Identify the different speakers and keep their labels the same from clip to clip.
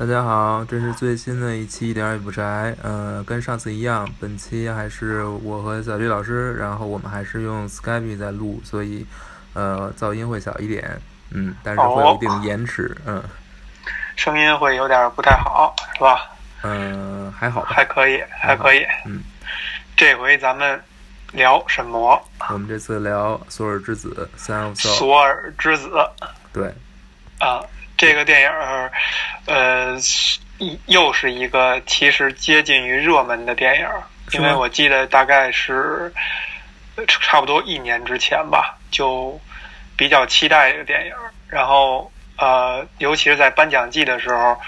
Speaker 1: 大家好，这是最新的一期一点也不宅。呃，跟上次一样，本期还是我和小绿老师，然后我们还是用 Skype 在录，所以呃噪音会小一点，嗯，但是会有一定延迟，嗯，
Speaker 2: 声音会有点不太好，是吧？
Speaker 1: 嗯，还好吧，
Speaker 2: 还可以，还可以。
Speaker 1: 嗯，
Speaker 2: 这回咱们聊什么？
Speaker 1: 我们这次聊《索尔之子》三。
Speaker 2: 索尔之子。
Speaker 1: 对。
Speaker 2: 啊。这个电影儿，呃，又是一个其实接近于热门的电影儿，因为我记得大概是差不多一年之前吧，就比较期待这个电影儿。然后，呃，尤其是在颁奖季的时候，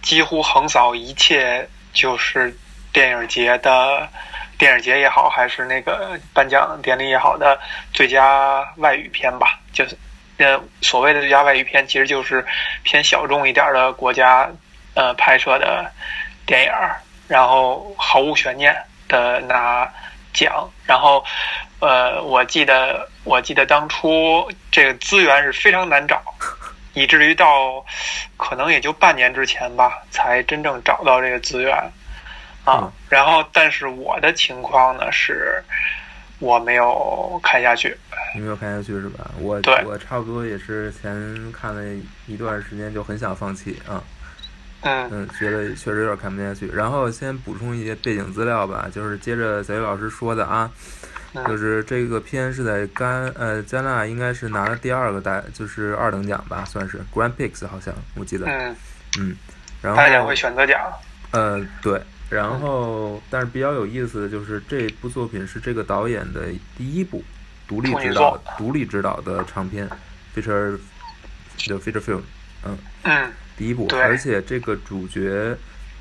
Speaker 2: 几乎横扫一切，就是电影节的电影节也好，还是那个颁奖典礼也好的最佳外语片吧，就是。所谓的最佳外语片，其实就是偏小众一点的国家呃拍摄的电影，然后毫无悬念的拿奖。然后呃，我记得我记得当初这个资源是非常难找，以至于到可能也就半年之前吧，才真正找到这个资源啊。然后，但是我的情况呢是。我没有看下去，
Speaker 1: 你没有看下去是吧？我我差不多也是前看了一段时间就很想放弃啊，
Speaker 2: 嗯。
Speaker 1: 嗯，觉得确实有点看不下去。然后先补充一些背景资料吧，就是接着小雨老师说的啊，就是这个片是在甘呃加纳应该是拿了第二个大就是二等奖吧，算是。Grand Prix 好像我记得，
Speaker 2: 嗯。
Speaker 1: 嗯，然后大
Speaker 2: 奖会选择奖，
Speaker 1: 呃对。然后，但是比较有意思的就是这部作品是这个导演的第一部独立指导、独立指导的长片，feature 的 feature film，
Speaker 2: 嗯
Speaker 1: 嗯，第一部，而且这个主角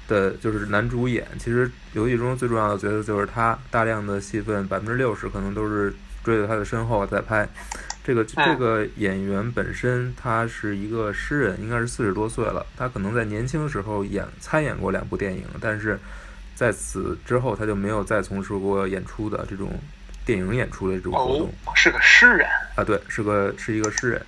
Speaker 1: 的就是男主演，其实游戏中最重要的角色就是他，大量的戏份百分之六十可能都是追在他的身后在拍。这个这个演员本身他是一个诗人，应该是四十多岁了，他可能在年轻时候演参演过两部电影，但是。在此之后，他就没有再从事过演出的这种电影演出的这种活动。
Speaker 2: 是个诗人
Speaker 1: 啊，对，是个是一个诗人，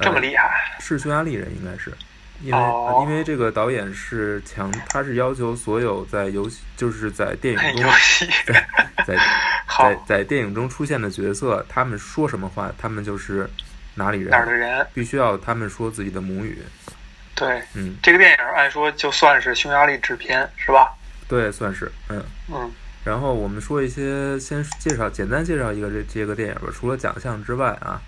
Speaker 2: 这么厉害？
Speaker 1: 是匈牙利人，应该是，因为因为这个导演是强，他是要求所有在游戏，就是在电影中，在 在在在电影中出现的角色，他们说什么话，他们就是哪里人，
Speaker 2: 哪儿的人，
Speaker 1: 必须要他们说自己的母语。
Speaker 2: 对，
Speaker 1: 嗯，
Speaker 2: 这个电影按说就算是匈牙利制片，是吧？
Speaker 1: 对，算是，嗯
Speaker 2: 嗯，
Speaker 1: 然后我们说一些，先介绍，简单介绍一个这这个电影吧。除了奖项之外啊，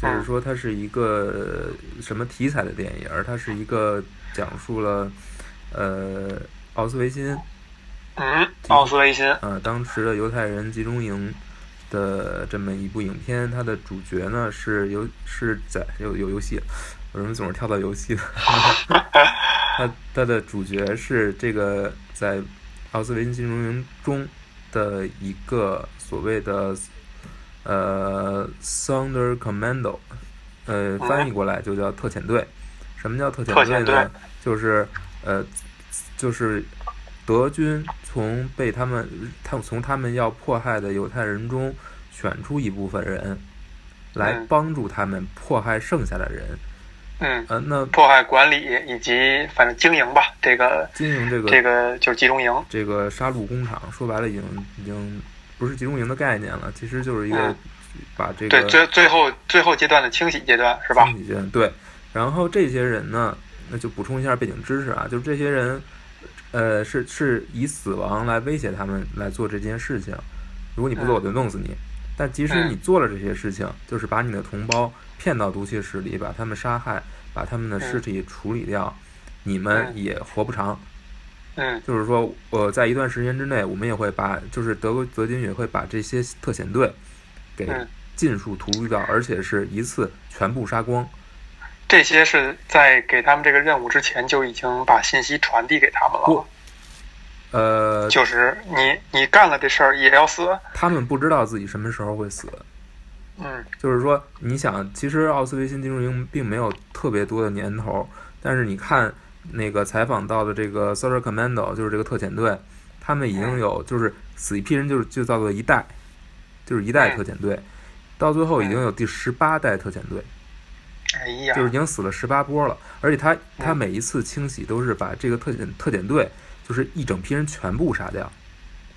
Speaker 1: 就是说它是一个什么题材的电影？它是一个讲述了呃奥斯维辛，
Speaker 2: 嗯，奥斯维辛，
Speaker 1: 呃，当时的犹太人集中营的这么一部影片。它的主角呢是游是在有有游戏，为什么总是跳到游戏？它它的主角是这个在。奥斯维辛集中营中的一个所谓的呃 Sounder Commando，呃，翻译过来就叫特遣队。什么叫特遣队呢？就是呃，就是德军从被他们他从他们要迫害的犹太人中选出一部分人，来帮助他们迫害剩下的人。
Speaker 2: 嗯，
Speaker 1: 呃，那
Speaker 2: 迫害管理以及反正经营吧，这个
Speaker 1: 经营这个
Speaker 2: 这个就是集中营，
Speaker 1: 这个杀戮工厂，说白了已经已经不是集中营的概念了，其实就是一个把这个
Speaker 2: 对最最后最后阶段的清洗阶段是吧？
Speaker 1: 清洗阶段对，然后这些人呢，那就补充一下背景知识啊，就是这些人，呃，是是以死亡来威胁他们来做这件事情，如果你不做，我就弄死你。但即使你做了这些事情，就是把你的同胞骗到毒气室里，把他们杀害，把他们的尸体处理掉，你们也活不长。
Speaker 2: 嗯，
Speaker 1: 就是说，呃，在一段时间之内，我们也会把，就是德国德军也会把这些特遣队给尽数屠戮掉，而且是一次全部杀光。
Speaker 2: 这些是在给他们这个任务之前就已经把信息传递给他们了。
Speaker 1: 呃，
Speaker 2: 就是你，你干了这事儿也要死。
Speaker 1: 他们不知道自己什么时候会死。
Speaker 2: 嗯，
Speaker 1: 就是说，你想，其实奥斯维辛集中营并没有特别多的年头，但是你看那个采访到的这个 s o l r Commando，就是这个特遣队，他们已经有就是死一批人，就是就叫做一代，就是一代特遣队，到最后已经有第十八代特遣队。
Speaker 2: 哎呀，
Speaker 1: 就是已经死了十八波了，而且他他每一次清洗都是把这个特遣特遣队，就是一整批人全部杀掉，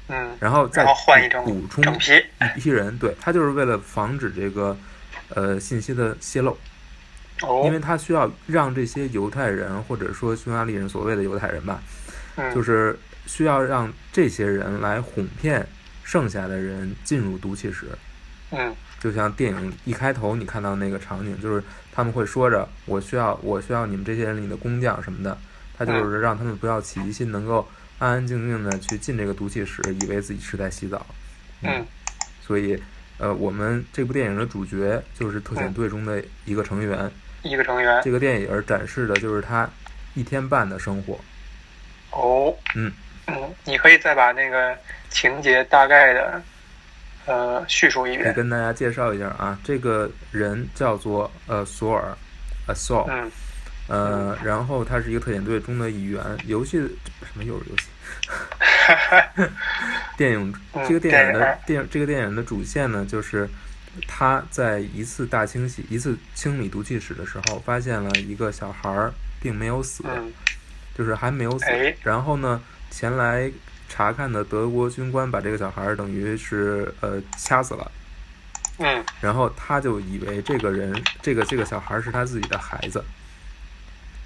Speaker 2: 嗯，
Speaker 1: 然后再
Speaker 2: 换一整
Speaker 1: 补充
Speaker 2: 整批，
Speaker 1: 一批人，对他就是为了防止这个呃信息的泄露，
Speaker 2: 哦，
Speaker 1: 因为他需要让这些犹太人或者说匈牙利人，所谓的犹太人吧，
Speaker 2: 嗯。
Speaker 1: 就是需要让这些人来哄骗剩下的人进入毒气室。
Speaker 2: 嗯。
Speaker 1: 就像电影一开头你看到那个场景，就是他们会说着“我需要，我需要你们这些人里的工匠什么的”，他就是让他们不要起疑心，能够安安静静的去进这个毒气室，以为自己是在洗澡。
Speaker 2: 嗯
Speaker 1: 所以，呃，我们这部电影的主角就是特遣队中的一个成员。
Speaker 2: 一个成员，
Speaker 1: 这个电影展示的就是他一天半的生活。
Speaker 2: 哦，
Speaker 1: 嗯
Speaker 2: 嗯，你可以再把那个情节大概的呃叙述一
Speaker 1: 可以
Speaker 2: 遍，
Speaker 1: 跟大家介绍一下啊，这个人叫做呃索尔，呃 Saul，
Speaker 2: 嗯
Speaker 1: 呃，然后他是一个特遣队中的一员。游戏什么又是游戏？电影
Speaker 2: 嗯
Speaker 1: 这个电影的
Speaker 2: 电影
Speaker 1: 这个电影的主线呢，就是他在一次大清洗、一次清理毒气室的时候，发现了一个小孩儿并没有死，
Speaker 2: 嗯
Speaker 1: 就是还没有死
Speaker 2: 哎。
Speaker 1: 然后呢，前来查看的德国军官把这个小孩儿等于是呃掐死了。
Speaker 2: 嗯
Speaker 1: 然后他就以为这个人，这个这个小孩是他自己的孩子，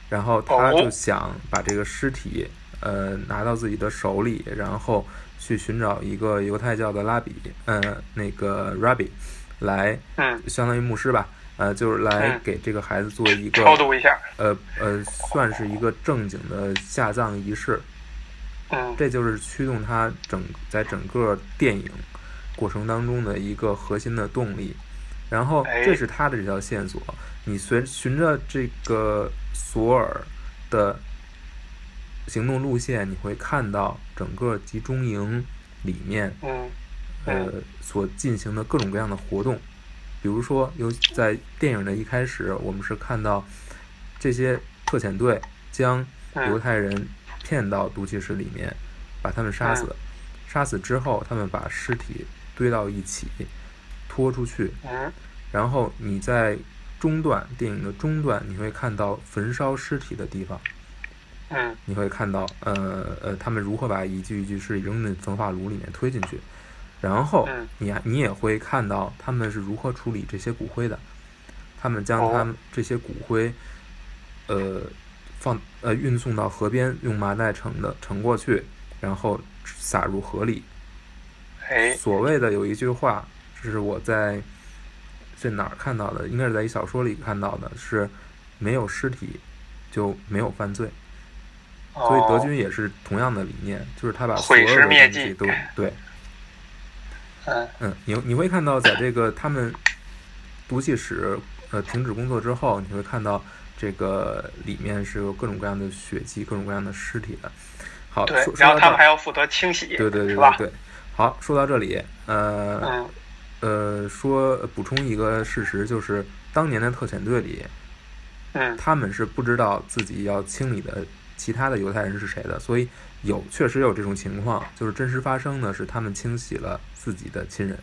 Speaker 1: 然后他
Speaker 2: 哦
Speaker 1: 就想把这个尸体，呃，拿到自己的手里，然后去寻找一个犹太教的拉比，呃，那个 rabbi，来
Speaker 2: 嗯，
Speaker 1: 相当于牧师吧，呃，就是来
Speaker 2: 嗯
Speaker 1: 给这个孩子做一个，
Speaker 2: 超度一下，
Speaker 1: 呃呃，算是一个正经的下葬仪式，
Speaker 2: 嗯
Speaker 1: 这就是驱动他整在整个电影过程当中的一个核心的动力。然后
Speaker 2: 哎
Speaker 1: 这是他的这条线索，你随循着这个索尔的行动路线，你会看到整个集中营里面
Speaker 2: 嗯
Speaker 1: 呃所进行的各种各样的活动。比如说，有在电影的一开始，我们是看到这些特遣队将犹
Speaker 2: 嗯
Speaker 1: 太人骗到毒气室里面，把他们杀死。杀死之后，他们把尸体堆到一起，拖出去。
Speaker 2: 嗯
Speaker 1: 然后你在中段电影的中段，你会看到焚烧尸体的地方，
Speaker 2: 嗯
Speaker 1: 你会看到呃呃他们如何把一具一具尸体扔进焚化炉里面推进去。然后
Speaker 2: 嗯
Speaker 1: 你你也会看到他们是如何处理这些骨灰的，他们将他们这些骨灰，呃，放呃运送到河边，用麻袋盛的盛过去，然后撒入河里。
Speaker 2: 哎
Speaker 1: 所谓的有一句话，这是我在在哪儿看到的，应该是在一小说里看到的，是没有尸体就没有犯罪。所以德
Speaker 2: 哦
Speaker 1: 军也是同样的理念，就是他把所有的东西都对。
Speaker 2: 嗯
Speaker 1: 嗯，你你会看到，在这个他们毒气室呃停止工作之后，你会看到这个里面是有各种各样的血迹、各种各样的尸体的。好，
Speaker 2: 然后他们还要负责清洗，
Speaker 1: 对对对对？对。好，说到这里，呃
Speaker 2: 嗯
Speaker 1: 呃，说补充一个事实，就是当年的特遣队里，
Speaker 2: 嗯
Speaker 1: 他们是不知道自己要清理的其他的犹太人是谁的，所以有确实有这种情况，就是真实发生的是他们清洗了自己的亲人。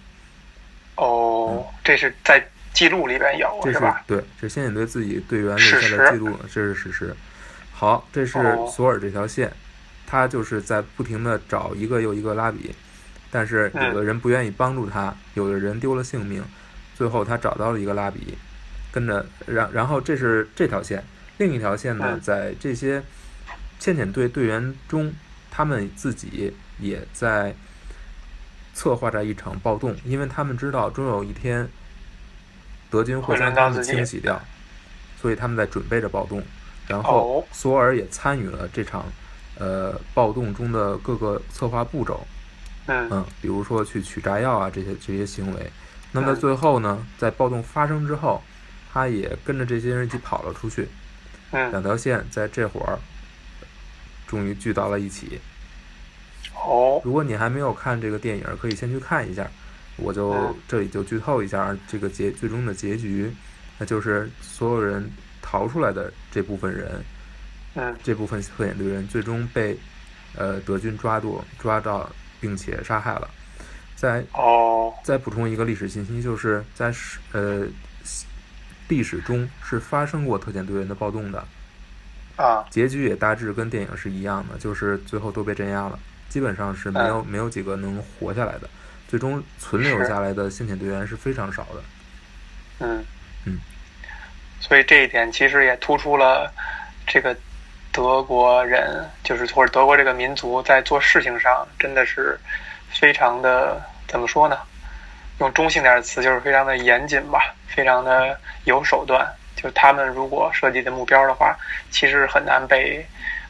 Speaker 2: 哦，这是在记录里边有
Speaker 1: 这是
Speaker 2: 吧？
Speaker 1: 对，这是先遣队自己队员留下的记录，这是事实。好，这是
Speaker 2: 哦
Speaker 1: 索尔这条线，他就是在不停的找一个又一个拉比，但是有
Speaker 2: 嗯
Speaker 1: 的人不愿意帮助他，有的人丢了性命，最后他找到了一个拉比，跟着，然然后这是这条线，另一条线呢，
Speaker 2: 嗯
Speaker 1: 在这些先遣队队员中，他们自己也在策划着一场暴动，因为他们知道终有一天德军会
Speaker 2: 会
Speaker 1: 将他们清洗掉，所以他们在准备着暴动。然后
Speaker 2: 哦
Speaker 1: 索尔也参与了这场呃暴动中的各个策划步骤，
Speaker 2: 嗯
Speaker 1: 嗯，比如说去取炸药啊这些这些行为。那么
Speaker 2: 嗯
Speaker 1: 最后呢，在暴动发生之后，他也跟着这些人一起跑了出去，
Speaker 2: 嗯
Speaker 1: 两条线在这会儿终于聚到了一起。
Speaker 2: 哦
Speaker 1: 如果你还没有看这个电影，可以先去看一下。我就
Speaker 2: 嗯
Speaker 1: 这里就剧透一下这个结最终的结局，那就是所有人逃出来的这部分人，
Speaker 2: 嗯
Speaker 1: 这部分特遣队员最终被呃德军抓住抓到，并且杀害了。再
Speaker 2: 哦
Speaker 1: 再补充一个历史信息，就是在十呃历史中是发生过特遣队员的暴动的，
Speaker 2: 啊，
Speaker 1: 结局也大致跟电影是一样的，就是最后都被镇压了，基本上是没有没有几个能活下来的，最终存留下来的先遣队员是非常少的。
Speaker 2: 嗯
Speaker 1: 嗯，
Speaker 2: 所以这一点其实也突出了这个德国人，就是或者德国这个民族在做事情上真的是非常的怎么说呢？用中性点的词就是非常的严谨吧，非常的有手段。就他们如果设计的目标的话，其实很难被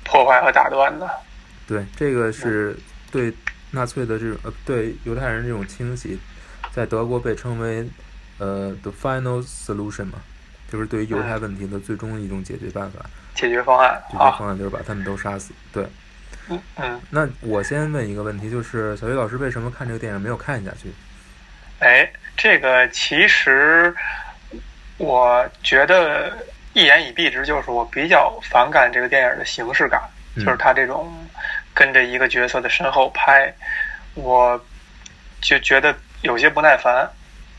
Speaker 2: 破坏和打断的。
Speaker 1: 对，这个是对纳粹的这种呃对犹太人这种清洗，在德国被称为呃 the final solution 嘛，就是对于犹太问题的最终一种解决办法。
Speaker 2: 解决方案
Speaker 1: 解决
Speaker 2: 啊，
Speaker 1: 方案就是把他们都杀死。对，
Speaker 2: 嗯嗯，
Speaker 1: 那我先问一个问题，就是小鱼老师为什么看这个电影没有看下去？
Speaker 2: 哎，这个其实我觉得一言以蔽之，就是我比较反感这个电影的形式感，
Speaker 1: 嗯。
Speaker 2: 就是他这种跟着一个角色的身后拍，我就觉得有些不耐烦。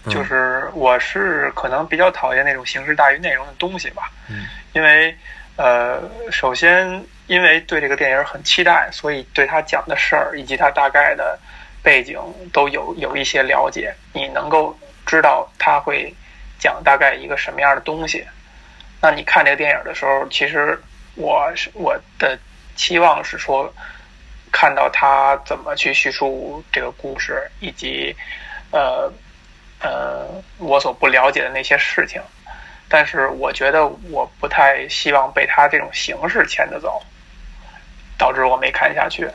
Speaker 1: 嗯。
Speaker 2: 就是我是可能比较讨厌那种形式大于内容的东西吧，
Speaker 1: 嗯。
Speaker 2: 因为呃，首先因为对这个电影很期待，所以对他讲的事儿以及他大概的背景都有有一些了解，你能够知道他会讲大概一个什么样的东西。那你看这个电影的时候，其实我是我的期望是说，看到他怎么去叙述这个故事，以及呃呃我所不了解的那些事情。但是我觉得我不太希望被他这种形式牵着走，导致我没看下去。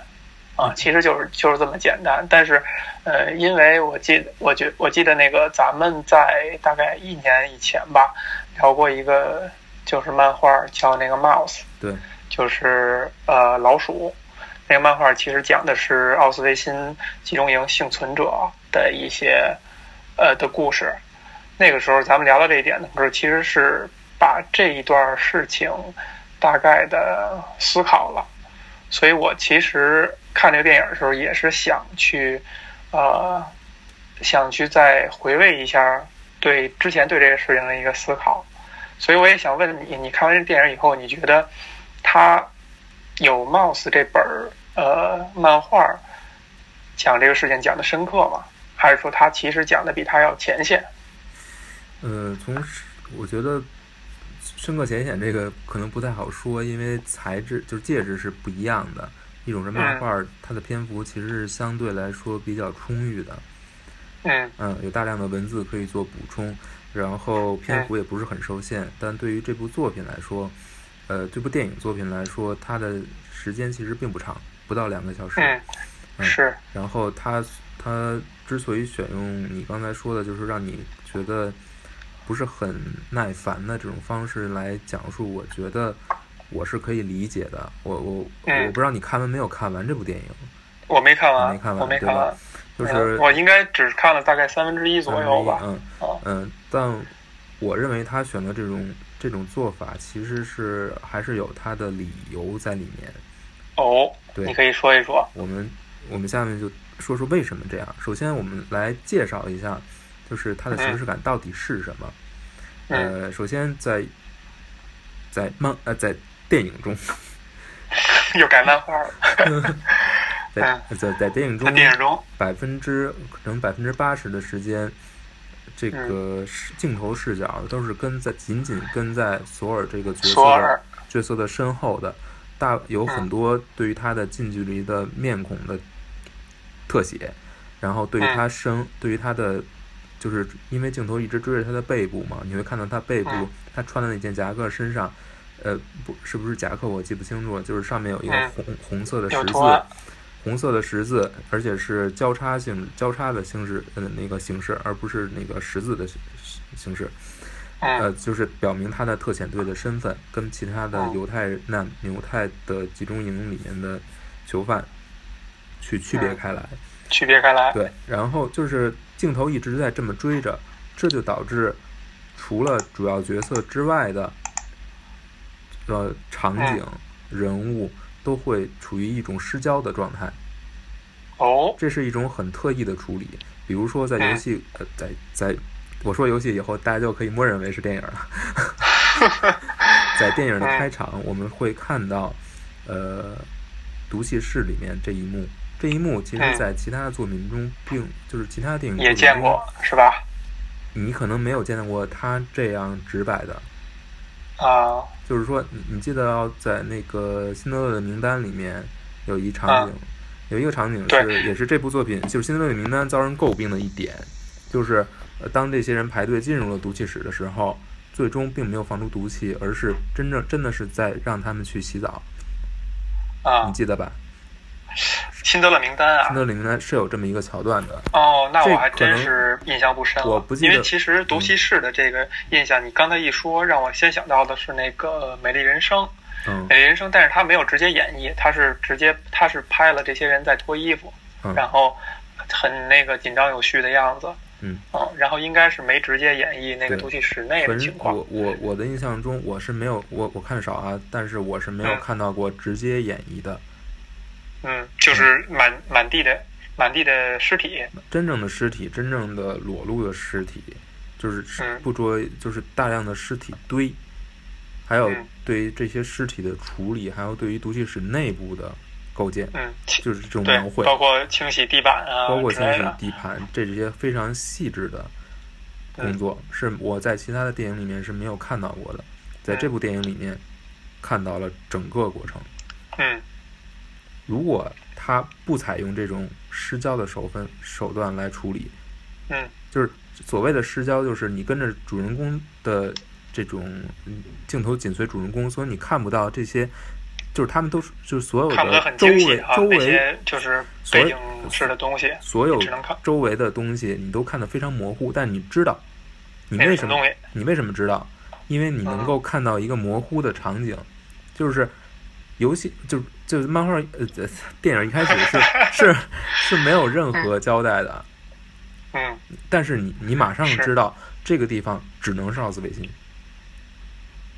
Speaker 2: 啊，其实就是就是这么简单。但是，呃，因为我记得，我觉我记得那个咱们在大概一年以前吧，聊过一个就是漫画叫那个 Mouse，
Speaker 1: 对，
Speaker 2: 就是呃老鼠。那个漫画其实讲的是奥斯维辛集中营幸存者的一些呃的故事。那个时候咱们聊到这一点的时候，其实是把这一段事情大概的思考了。所以我其实看这个电影的时候，也是想去呃想去再回味一下对之前对这个事情的一个思考。所以我也想问你，你看完这电影以后，你觉得他有《Mouse》这本儿呃漫画讲这个事情讲的深刻吗？还是说他其实讲的比他要浅显？
Speaker 1: 呃，从我觉得深刻浅显这个可能不太好说，因为材质就是介质是不一样的。一种是漫画，它的篇幅其实是相对来说比较充裕的，
Speaker 2: 嗯
Speaker 1: 嗯，有大量的文字可以做补充，然后篇幅也不是很受限。但对于这部作品来说，呃，这部电影作品来说，它的时间其实并不长，不到两个小时。
Speaker 2: 嗯，
Speaker 1: 嗯
Speaker 2: 是
Speaker 1: 然后它它之所以选用你刚才说的，就是让你觉得不是很耐烦的这种方式来讲述，我觉得我是可以理解的。我我
Speaker 2: 嗯
Speaker 1: 我不知道你看完没有看完这部电影，
Speaker 2: 我没看完，
Speaker 1: 没看完
Speaker 2: 我没看完，
Speaker 1: 就是
Speaker 2: 嗯我应该只看了大概三分之一左右吧。
Speaker 1: 嗯
Speaker 2: 啊
Speaker 1: 嗯，但我认为他选的这种这种做法，其实是还是有他的理由在里面。
Speaker 2: 哦，
Speaker 1: 对
Speaker 2: 你可以说一说。
Speaker 1: 我们我们下面就说说为什么这样。首先，我们来介绍一下，就是它的形式感到底是什么。
Speaker 2: 嗯
Speaker 1: 呃，首先在在漫呃在电影中，
Speaker 2: 又改漫画了。
Speaker 1: 在在在电影中
Speaker 2: 在，电影中，
Speaker 1: 百分之可能百分之八十的时间，这
Speaker 2: 嗯。
Speaker 1: 个视镜头视角都是跟在紧紧跟在索尔这个角色的角色的身后的，大有很
Speaker 2: 嗯。
Speaker 1: 多对于他的近距离的面孔的特写，然后对于
Speaker 2: 嗯。
Speaker 1: 他身，对于他的，就是因为镜头一直追着他的背部嘛，你会看到他背部
Speaker 2: 嗯
Speaker 1: 他穿的那件夹克身上，呃，不是不是夹克我记不清楚了，就是上面有一个
Speaker 2: 嗯
Speaker 1: 红红色的十字。红色的十字，而且是交叉性交叉的形式，呃，那个形式，而不是那个十字的形形式。呃，
Speaker 2: 嗯
Speaker 1: 就是表明他的特遣队的身份跟其他的
Speaker 2: 嗯
Speaker 1: 犹太难犹太的集中营里面的囚犯去区别
Speaker 2: 嗯
Speaker 1: 开来。
Speaker 2: 区别开来。
Speaker 1: 对，然后就是镜头一直在这么追着，这就导致除了主要角色之外的呃场景、人物都会处于一种失焦的状态。
Speaker 2: 哦，
Speaker 1: 这是一种很特意的处理。比如说，在游戏呃，在在我说游戏以后，大家就可以默认为是电影了。在电影的开场，我们会看到，呃，毒气室里面这一幕。这一幕其实，在其他的作品中，并就是其他电影
Speaker 2: 也见过，是吧？
Speaker 1: 你可能没有见到过他这样直白的。
Speaker 2: 啊。
Speaker 1: 就是说，你你记得在那个辛德勒的名单里面有一场景，有一个场景是也是这部作品就是辛德勒的名单遭人诟病的一点，就是当这些人排队进入了毒气室的时候，最终并没有放出毒气，而是真正真的是在让他们去洗澡。
Speaker 2: 啊，
Speaker 1: 你记得吧？
Speaker 2: 辛德勒名单啊，
Speaker 1: 辛德勒名单是有这么一个桥段的。
Speaker 2: 哦，那我还真是印象不深了。
Speaker 1: 我不记得，
Speaker 2: 因为其实毒气室的这个印象，你刚才一说，让我先想到的是那个《美丽人生》。
Speaker 1: 嗯，
Speaker 2: 美丽人生，但是他没有直接演绎，他是直接他是拍了这些人在脱衣服，然后很那个紧张有序的样子。
Speaker 1: 嗯，
Speaker 2: 哦，然后应该是没直接演绎那个毒气室内的情况。
Speaker 1: 我我我的印象中，我是没有我我看的少啊，但是我是没有看到过直接演绎的。
Speaker 2: 嗯，就是满满地的满地的尸体，
Speaker 1: 真正的尸体，真正的裸露的尸体，就是不着，就是大量的尸体堆，还有对于这些尸体的处理，还有对于毒气室内部的构建，
Speaker 2: 嗯，
Speaker 1: 就是这种描绘，
Speaker 2: 包括清洗地板啊，
Speaker 1: 包括清洗地。盘，这这些非常细致的工作，是我在其他的电影里面是没有看到过的，在这部电影里面看到了整个过程，
Speaker 2: 嗯。
Speaker 1: 如果他不采用这种失焦的手分手段来处理，
Speaker 2: 嗯，
Speaker 1: 就是所谓的失焦，就是你跟着主人公的这种镜头紧随主人公，所以你看不到这些，就是他们都是就是所有的周围周围
Speaker 2: 就是背景式的东西，
Speaker 1: 所有周围的东西你都看得非常模糊，但你知道你为什么你为什么知道？因为你能够看到一个模糊的场景，就是游戏就。就漫画呃，电影一开始是是是没有任何交代的，
Speaker 2: 嗯，
Speaker 1: 但是你你马上知道这个地方只能是奥斯维辛，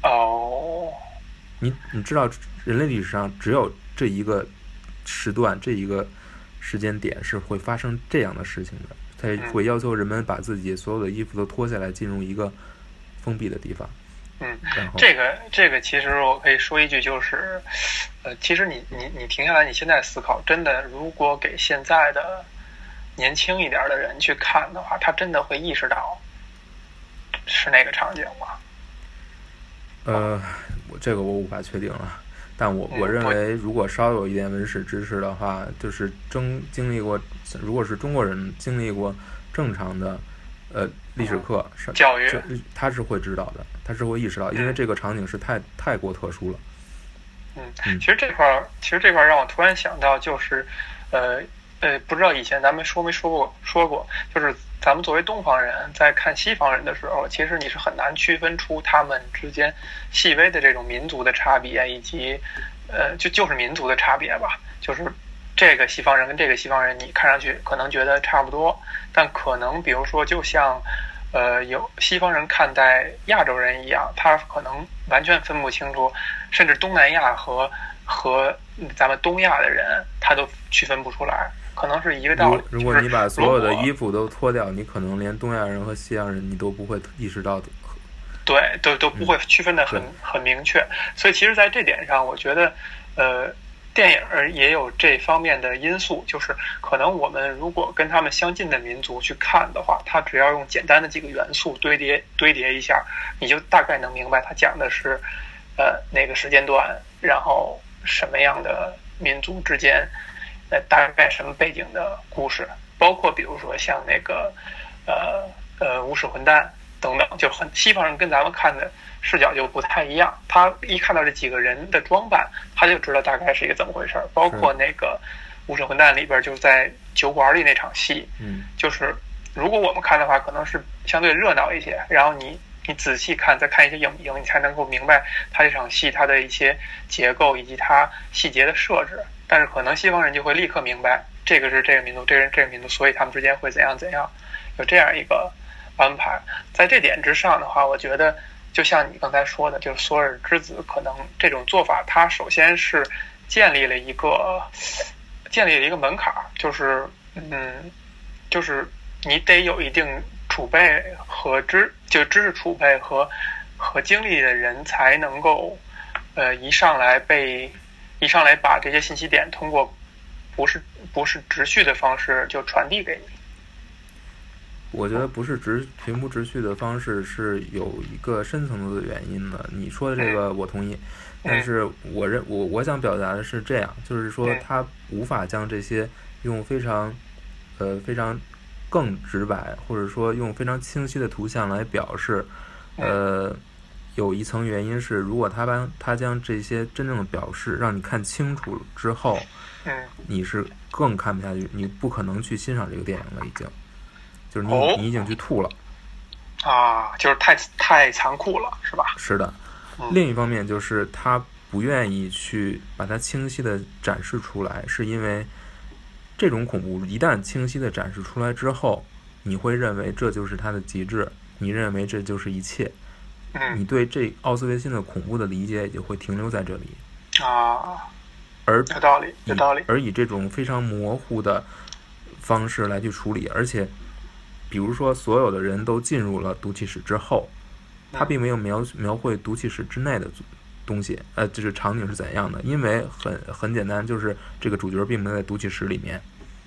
Speaker 2: 哦，
Speaker 1: 你你知道人类历史上只有这一个时段这一个时间点是会发生这样的事情的，他会要求人们把自己所有的衣服都脱下来进入一个封闭的地方。
Speaker 2: 嗯，这个这个其实我可以说一句，就是，呃，其实你你你停下来，你现在思考，真的，如果给现在的年轻一点的人去看的话，他真的会意识到是那个场景吗？
Speaker 1: 呃，我这个我无法确定了，但我我认为，如果稍有一点文史知识的话，就是经经历过，如果是中国人经历过正常的。呃，历史课是
Speaker 2: 教育，
Speaker 1: 他是会知道的，他是会意识到，因为这个场景是太太过特殊了。
Speaker 2: 嗯，其实这块儿，其实这块儿让我突然想到，就是，呃呃，不知道以前咱们说没说过说过，就是咱们作为东方人在看西方人的时候，其实你是很难区分出他们之间细微的这种民族的差别，以及呃，就就是民族的差别吧，就是。这个西方人跟这个西方人，你看上去可能觉得差不多，但可能比如说，就像，呃，有西方人看待亚洲人一样，他可能完全分不清楚，甚至东南亚和和咱们东亚的人，他都区分不出来，可能是一个道理。
Speaker 1: 如果你把所有的衣服都脱掉，你可能连东亚人和西洋人你都不会意识到的。
Speaker 2: 对，都都不会区分的很很明确。所以，其实，在这点上，我觉得，呃。电影也有这方面的因素，就是可能我们如果跟他们相近的民族去看的话，他只要用简单的几个元素堆叠堆叠一下，你就大概能明白他讲的是，呃，哪个时间段，然后什么样的民族之间，呃，大概什么背景的故事，包括比如说像那个，呃呃，无耻混蛋等等，就很西方人跟咱们看的。视角就不太一样，他一看到这几个人的装扮，他就知道大概是一个怎么回事儿。包括那个《无耻混蛋》里边，就是在酒馆里那场戏，
Speaker 1: 嗯，
Speaker 2: 就是如果我们看的话，可能是相对热闹一些。然后你你仔细看，再看一些影评，你才能够明白他这场戏它的一些结构以及它细节的设置。但是可能西方人就会立刻明白，这个是这个民族，这个这个民族，所以他们之间会怎样怎样，有这样一个安排。在这点之上的话，我觉得。就像你刚才说的，就是索尔之子可能这种做法，它首先是建立了一个建立了一个门槛，就是嗯，就是你得有一定储备和知就知识储备和和经历的人才能够呃一上来被一上来把这些信息点通过不是不是直叙的方式就传递给你。
Speaker 1: 我觉得不是直平铺直叙的方式是有一个深层次的原因的。你说的这个我同意，但是我认我我想表达的是这样，就是说他无法将这些用非常呃非常更直白，或者说用非常清晰的图像来表示。呃，有一层原因是，如果他把他将这些真正的表示让你看清楚之后，你是更看不下去，你不可能去欣赏这个电影了，已经。就是你，你已经去吐了，
Speaker 2: 啊，就是太太残酷了，是吧？
Speaker 1: 是的。另一方面，就是他不愿意去把它清晰的展示出来，是因为这种恐怖一旦清晰的展示出来之后，你会认为这就是它的极致，你认为这就是一切，你对这奥斯维辛的恐怖的理解也会停留在这里
Speaker 2: 啊。
Speaker 1: 而
Speaker 2: 有道理，有道理。
Speaker 1: 而以这种非常模糊的方式来去处理，而且。比如说，所有的人都进入了毒气室之后，他并没有描描绘毒气室之内的东西，呃，就是场景是怎样的？因为很很简单，就是这个主角并没有在毒气室里面。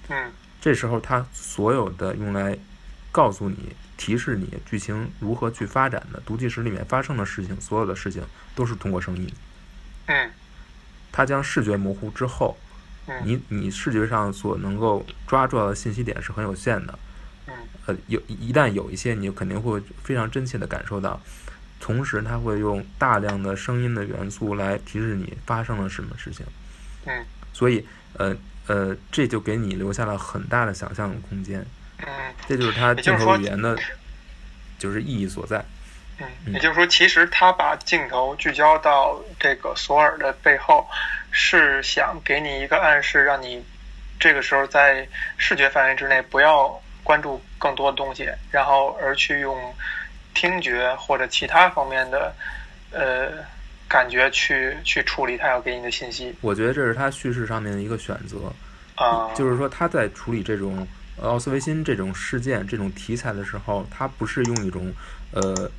Speaker 2: 嗯。
Speaker 1: 这时候，他所有的用来告诉你、提示你剧情如何去发展的毒气室里面发生的事情，所有的事情都是通过声音。
Speaker 2: 嗯。
Speaker 1: 他将视觉模糊之后，你你视觉上所能够抓住到的信息点是很有限的。呃，有一旦有一些，你就肯定会非常真切的感受到。同时，他会用大量的声音的元素来提示你发生了什么事情。
Speaker 2: 嗯。
Speaker 1: 所以，呃呃，这就给你留下了很大的想象的空间。
Speaker 2: 嗯。
Speaker 1: 这就是他镜头语言的，就是意义所在。
Speaker 2: 嗯，也就是说，其实他把镜头聚焦到这个索尔的背后，是想给你一个暗示，让你这个时候在视觉范围之内不要。关注更多的东西，然后而去用听觉或者其他方面的呃感觉去去处理他要给你的信息。
Speaker 1: 我觉得这是他叙事上面的一个选择
Speaker 2: 啊，
Speaker 1: 就是说他在处理这种奥斯维辛这种事件、这种题材的时候，他不是用一种呃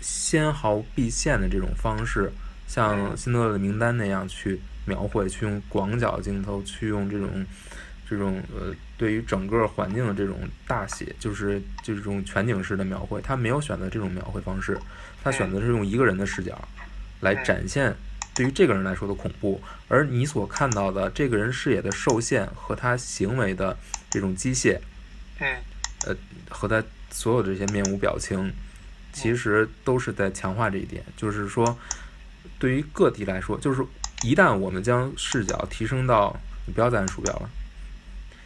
Speaker 1: 纤毫毕现的这种方式，像辛德勒的名单那样去描绘，去用广角镜头，去用这种。这种呃，对于整个环境的这种大写，就是就是这种全景式的描绘，他没有选择这种描绘方式，他选择是用一个人的视角来展现对于这个人来说的恐怖，而你所看到的这个人视野的受限和他行为的这种机械，
Speaker 2: 嗯，
Speaker 1: 呃，和他所有这些面无表情，其实都是在强化这一点，就是说，对于个体来说，就是一旦我们将视角提升到，你不要再按鼠标了。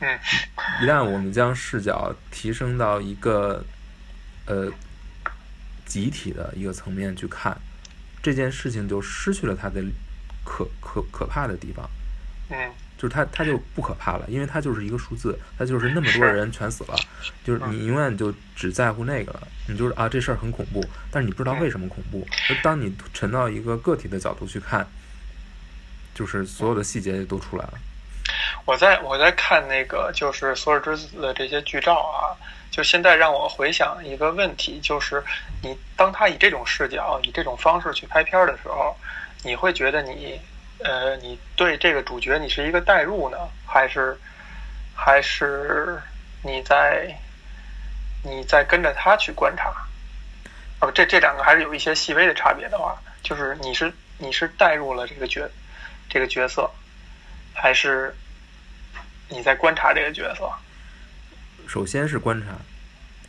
Speaker 2: 嗯，
Speaker 1: 一旦我们将视角提升到一个呃集体的一个层面去看这件事情，就失去了它的可可可怕的地方。
Speaker 2: 嗯，
Speaker 1: 就是它它就不可怕了，因为它就是一个数字，它就是那么多 人全死了，就是你永远就只在乎那个了。你就是啊，这事儿很恐怖，但是你不知道为什么恐怖。而当你沉到一个个体的角度去看，就是所有的细节都出来了。
Speaker 2: 我在我在看那个就是《索尔之子》的这些剧照啊，就现在让我回想一个问题，就是你当他以这种视角、以这种方式去拍片的时候，你会觉得你呃，你对这个主角你是一个代入呢，还是还是你在你在跟着他去观察？哦，这这两个还是有一些细微的差别的话，就是你是你是代入了这个角这个角色，还是？你在观察这个角色，
Speaker 1: 首先是观察，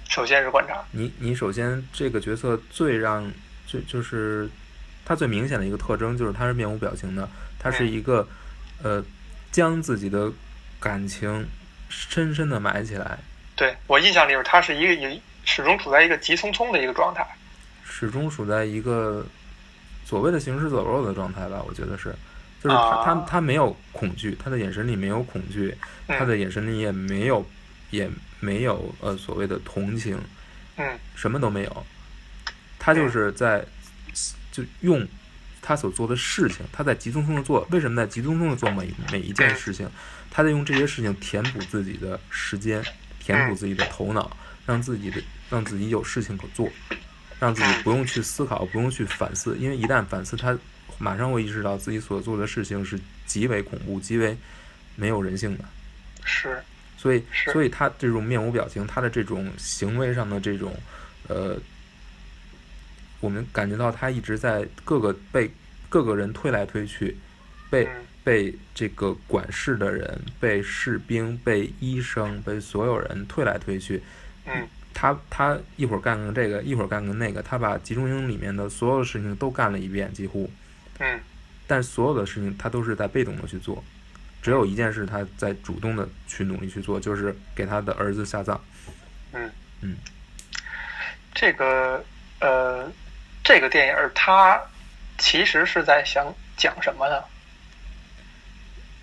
Speaker 2: 首先是观察。
Speaker 1: 你你首先这个角色最让最就是他最明显的一个特征就是他是面无表情的，他是一个呃将自己的感情深深的埋起来。
Speaker 2: 对我印象里边，他是一个一始终处在一个急匆匆的一个状态，
Speaker 1: 始终处在一个所谓的行尸走肉的状态吧，我觉得是。就是他，他他没有恐惧，他的眼神里没有恐惧，他的眼神里也没有，也没有呃所谓的同情，
Speaker 2: 嗯，
Speaker 1: 什么都没有，他就是在就用他所做的事情，他在急匆匆的做，为什么在急匆匆的做每每一件事情？他在用这些事情填补自己的时间，填补自己的头脑，让自己的让自己有事情可做，让自己不用去思考，不用去反思，因为一旦反思，他马上会意识到自己所做的事情是极为恐怖、极为没有人性的。
Speaker 2: 是，
Speaker 1: 所以，所以他这种面无表情，他的这种行为上的这种，呃，我们感觉到他一直在各个被各个人推来推去，被
Speaker 2: 嗯
Speaker 1: 被这个管事的人、被士兵、被医生、被所有人推来推去。
Speaker 2: 嗯
Speaker 1: 他他一会儿干个这个，一会儿干个那个，他把集中营里面的所有事情都干了一遍，几乎。
Speaker 2: 嗯。
Speaker 1: 但所有的事情他都是在被动的去做，只有一件事他在主动的去努力去做，就是给他的儿子下葬。
Speaker 2: 嗯。
Speaker 1: 嗯，
Speaker 2: 这个呃，这个电影儿它其实是在想讲什么呢？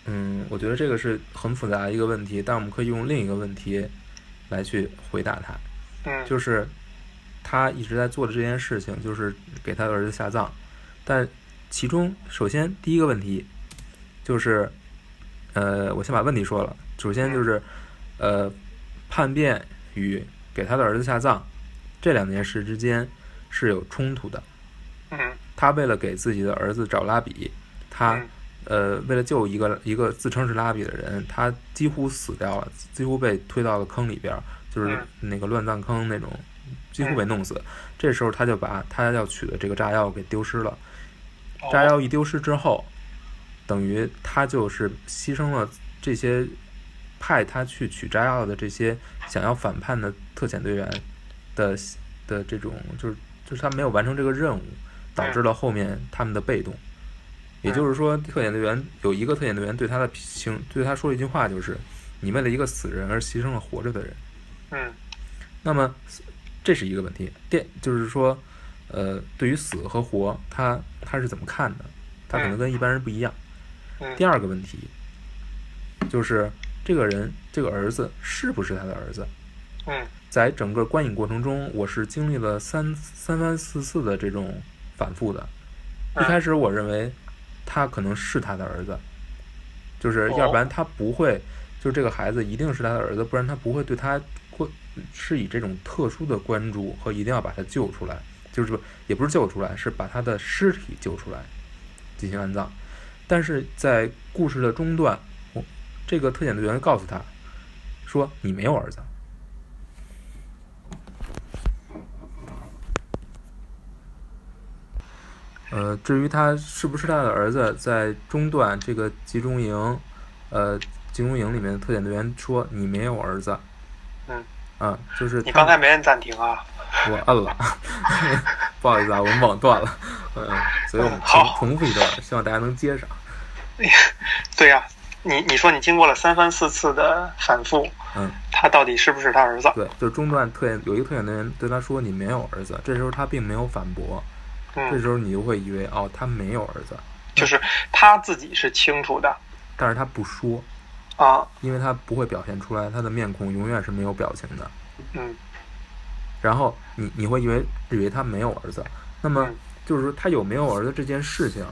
Speaker 1: 嗯，我觉得这个是很复杂的一个问题，但我们可以用另一个问题来去回答它，
Speaker 2: 嗯。
Speaker 1: 就是他一直在做的这件事情，就是给他的儿子下葬，但其中首先第一个问题就是，呃，我先把问题说了，首先就是，呃，叛变与给他的儿子下葬这两件事之间是有冲突的。
Speaker 2: 嗯
Speaker 1: 他为了给自己的儿子找拉比，他
Speaker 2: 嗯
Speaker 1: 呃为了救一个一个自称是拉比的人，他几乎死掉了，几乎被推到了坑里边儿，就是那个乱葬坑那种，几乎被弄死。这时候他就把他要取的这个炸药给丢失了。
Speaker 2: 哦
Speaker 1: 炸药一丢失之后，等于他就是牺牲了这些派他去取炸药的这些想要反叛的特遣队员的的这种，就是就是他没有完成这个任务，导致了后面他们的被动。也就是说，特遣队员有一个特遣队员对他的行对他说了一句话，就是“你为了一个死人而牺牲了活着的人”。
Speaker 2: 嗯
Speaker 1: 那么这是一个问题。电就是说，呃，对于死和活，他他是怎么看的？他可能跟一般人不一样。
Speaker 2: 嗯
Speaker 1: 第二个问题就是这个人这个儿子是不是他的儿子？
Speaker 2: 嗯
Speaker 1: 在整个观影过程中，我是经历了三三番四次的这种反复的。一
Speaker 2: 嗯
Speaker 1: 开始我认为他可能是他的儿子，就是
Speaker 2: 哦
Speaker 1: 要不然他不会，就这个孩子一定是他的儿子，不然他不会对他过是以这种特殊的关注和一定要把他救出来，就是说也不是救出来，是把他的尸体救出来进行安葬。但是在故事的中段，我这个特遣队员告诉他说：“你没有儿子。”呃，至于他是不是他的儿子，在中段这个集中营，呃，集中营里面的特遣队员说你没有儿子。
Speaker 2: 嗯。
Speaker 1: 啊，就是
Speaker 2: 你刚才没按暂停啊？
Speaker 1: 我摁了，不好意思啊，我们网断了，嗯，所以我们重重复一段，希望大家能接上。
Speaker 2: 对呀、你你说你经过了三番四次的反复，
Speaker 1: 嗯，
Speaker 2: 他到底是不是他儿子？
Speaker 1: 对，就是中段特遣有一个特遣队员对他说你没有儿子，这时候他并没有反驳，这
Speaker 2: 嗯，
Speaker 1: 时候你就会以为哦他没有儿子，
Speaker 2: 就是他自己是清楚的
Speaker 1: 但是他不说，
Speaker 2: 啊，
Speaker 1: 因为他不会表现出来，他的面孔永远是没有表情的。
Speaker 2: 嗯
Speaker 1: 然后你你会以为以为他没有儿子，那么
Speaker 2: 嗯
Speaker 1: 就是说他有没有儿子这件事情，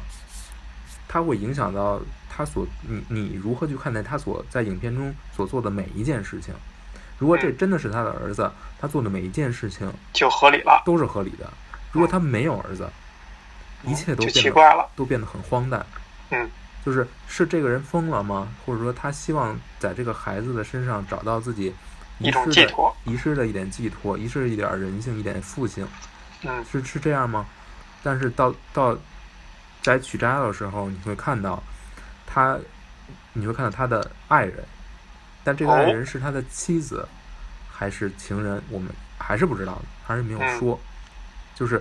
Speaker 1: 他会影响到他所你你如何去看待他所在影片中所做的每一件事情。如果这
Speaker 2: 嗯
Speaker 1: 真的是他的儿子，他做的每一件事情
Speaker 2: 就合理了，
Speaker 1: 都是合理的。如果他没有儿子，一切都变得
Speaker 2: 奇怪了。
Speaker 1: 都变得很荒诞。
Speaker 2: 嗯，
Speaker 1: 就是是这个人疯了吗？或者说他希望在这个孩子的身上找到自己遗
Speaker 2: 一种
Speaker 1: 失的
Speaker 2: 寄托。
Speaker 1: 遗失的一点寄托，遗失的一点人性，一点父性，
Speaker 2: 嗯
Speaker 1: 是是这样吗？但是到到在取摘的时候，你会看到他，你会看到他的爱人，但这个
Speaker 2: 哦
Speaker 1: 爱人是他的妻子、还是情人，我们还是不知道的，还是没有
Speaker 2: 嗯
Speaker 1: 说。就是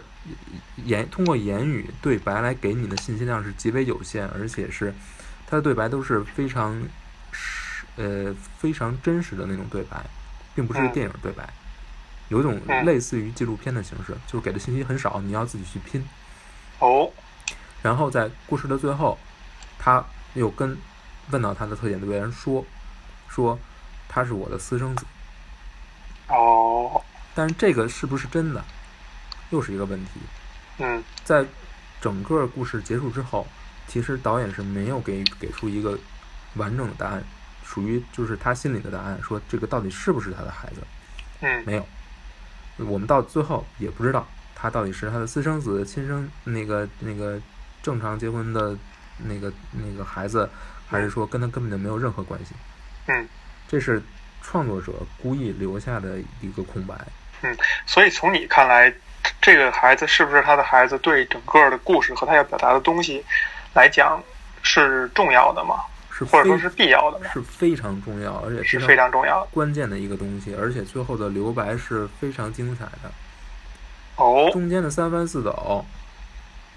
Speaker 1: 言通过言语对白来给你的信息量是极为有限，而且是他的对白都是非常实呃非常真实的那种对白，并不是
Speaker 2: 嗯。
Speaker 1: 电影对白，有一种
Speaker 2: 嗯。
Speaker 1: 类似于纪录片的形式，就是给的信息很少，你要自己去拼。
Speaker 2: 哦，
Speaker 1: 然后在故事的最后，他又跟问到他的特遣队员说说他是我的私生子，
Speaker 2: 哦，
Speaker 1: 但是这个是不是真的，又是一个问题。
Speaker 2: 嗯。
Speaker 1: 在整个故事结束之后，其实导演是没有给给出一个完整的答案，属于就是他心里的答案，说这个到底是不是他的孩子，
Speaker 2: 嗯
Speaker 1: 没有。我们到最后也不知道他到底是他的私生子、亲生那个那个正常结婚的那个那个孩子，还是说跟他根本就没有任何关系。
Speaker 2: 嗯，
Speaker 1: 这是创作者故意留下的一个空白。
Speaker 2: 嗯，所以从你看来，这个孩子是不是他的孩子，对整个的故事和他要表达的东西来讲是重要的吗？
Speaker 1: 是
Speaker 2: 或者说
Speaker 1: 非
Speaker 2: 是必要的？
Speaker 1: 是非常重要，而且
Speaker 2: 是
Speaker 1: 非
Speaker 2: 非常重要。
Speaker 1: 关键的一个东西，而且最后的留白是非常精彩的。
Speaker 2: 哦，
Speaker 1: 中间的三番四抖，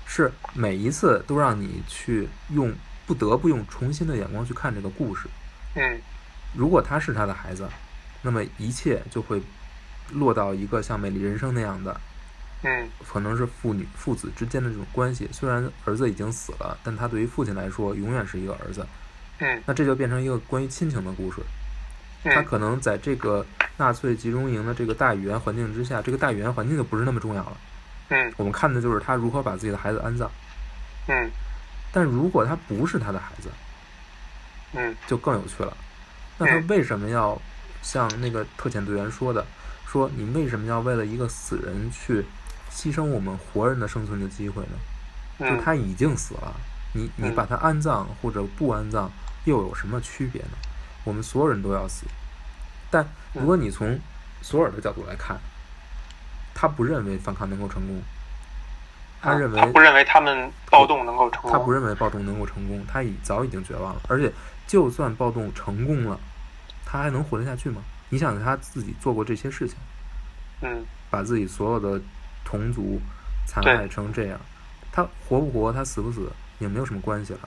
Speaker 1: 是每一次都让你去用不得不用重新的眼光去看这个故事。
Speaker 2: 嗯
Speaker 1: 如果他是他的孩子，那么一切就会落到一个像《美丽人生》那样的，
Speaker 2: 嗯
Speaker 1: 可能是父女父子之间的这种关系。虽然儿子已经死了，但他对于父亲来说永远是一个儿子。
Speaker 2: 嗯
Speaker 1: 那这就变成一个关于亲情的故事。他
Speaker 2: 嗯
Speaker 1: 可能在这个纳粹集中营的这个大语言环境之下，这个大语言环境就不是那么重要了。
Speaker 2: 嗯
Speaker 1: 我们看的就是他如何把自己的孩子安葬。
Speaker 2: 嗯
Speaker 1: 但如果他不是他的孩子，
Speaker 2: 嗯
Speaker 1: 就更有趣了。那他
Speaker 2: 嗯
Speaker 1: 为什么要像那个特遣队员说的，说你为什么要为了一个死人去牺牲我们活人的生存的机会呢？就
Speaker 2: 嗯
Speaker 1: 他已经死了，你你
Speaker 2: 嗯
Speaker 1: 把他安葬或者不安葬又有什么区别呢？我们所有人都要死，但如果你从索尔的角度来看，他不认为反抗能够成功，他
Speaker 2: 啊
Speaker 1: 认为
Speaker 2: 他不认为他们暴动能够成功。
Speaker 1: 他不认为暴动能够成功，他已早已经绝望了。而且，就算暴动成功了，他还能活得下去吗？你想，他自己做过这些事情，
Speaker 2: 嗯
Speaker 1: 把自己所有的同族残害成这样，他活不活，他死不死也没有什么关系了。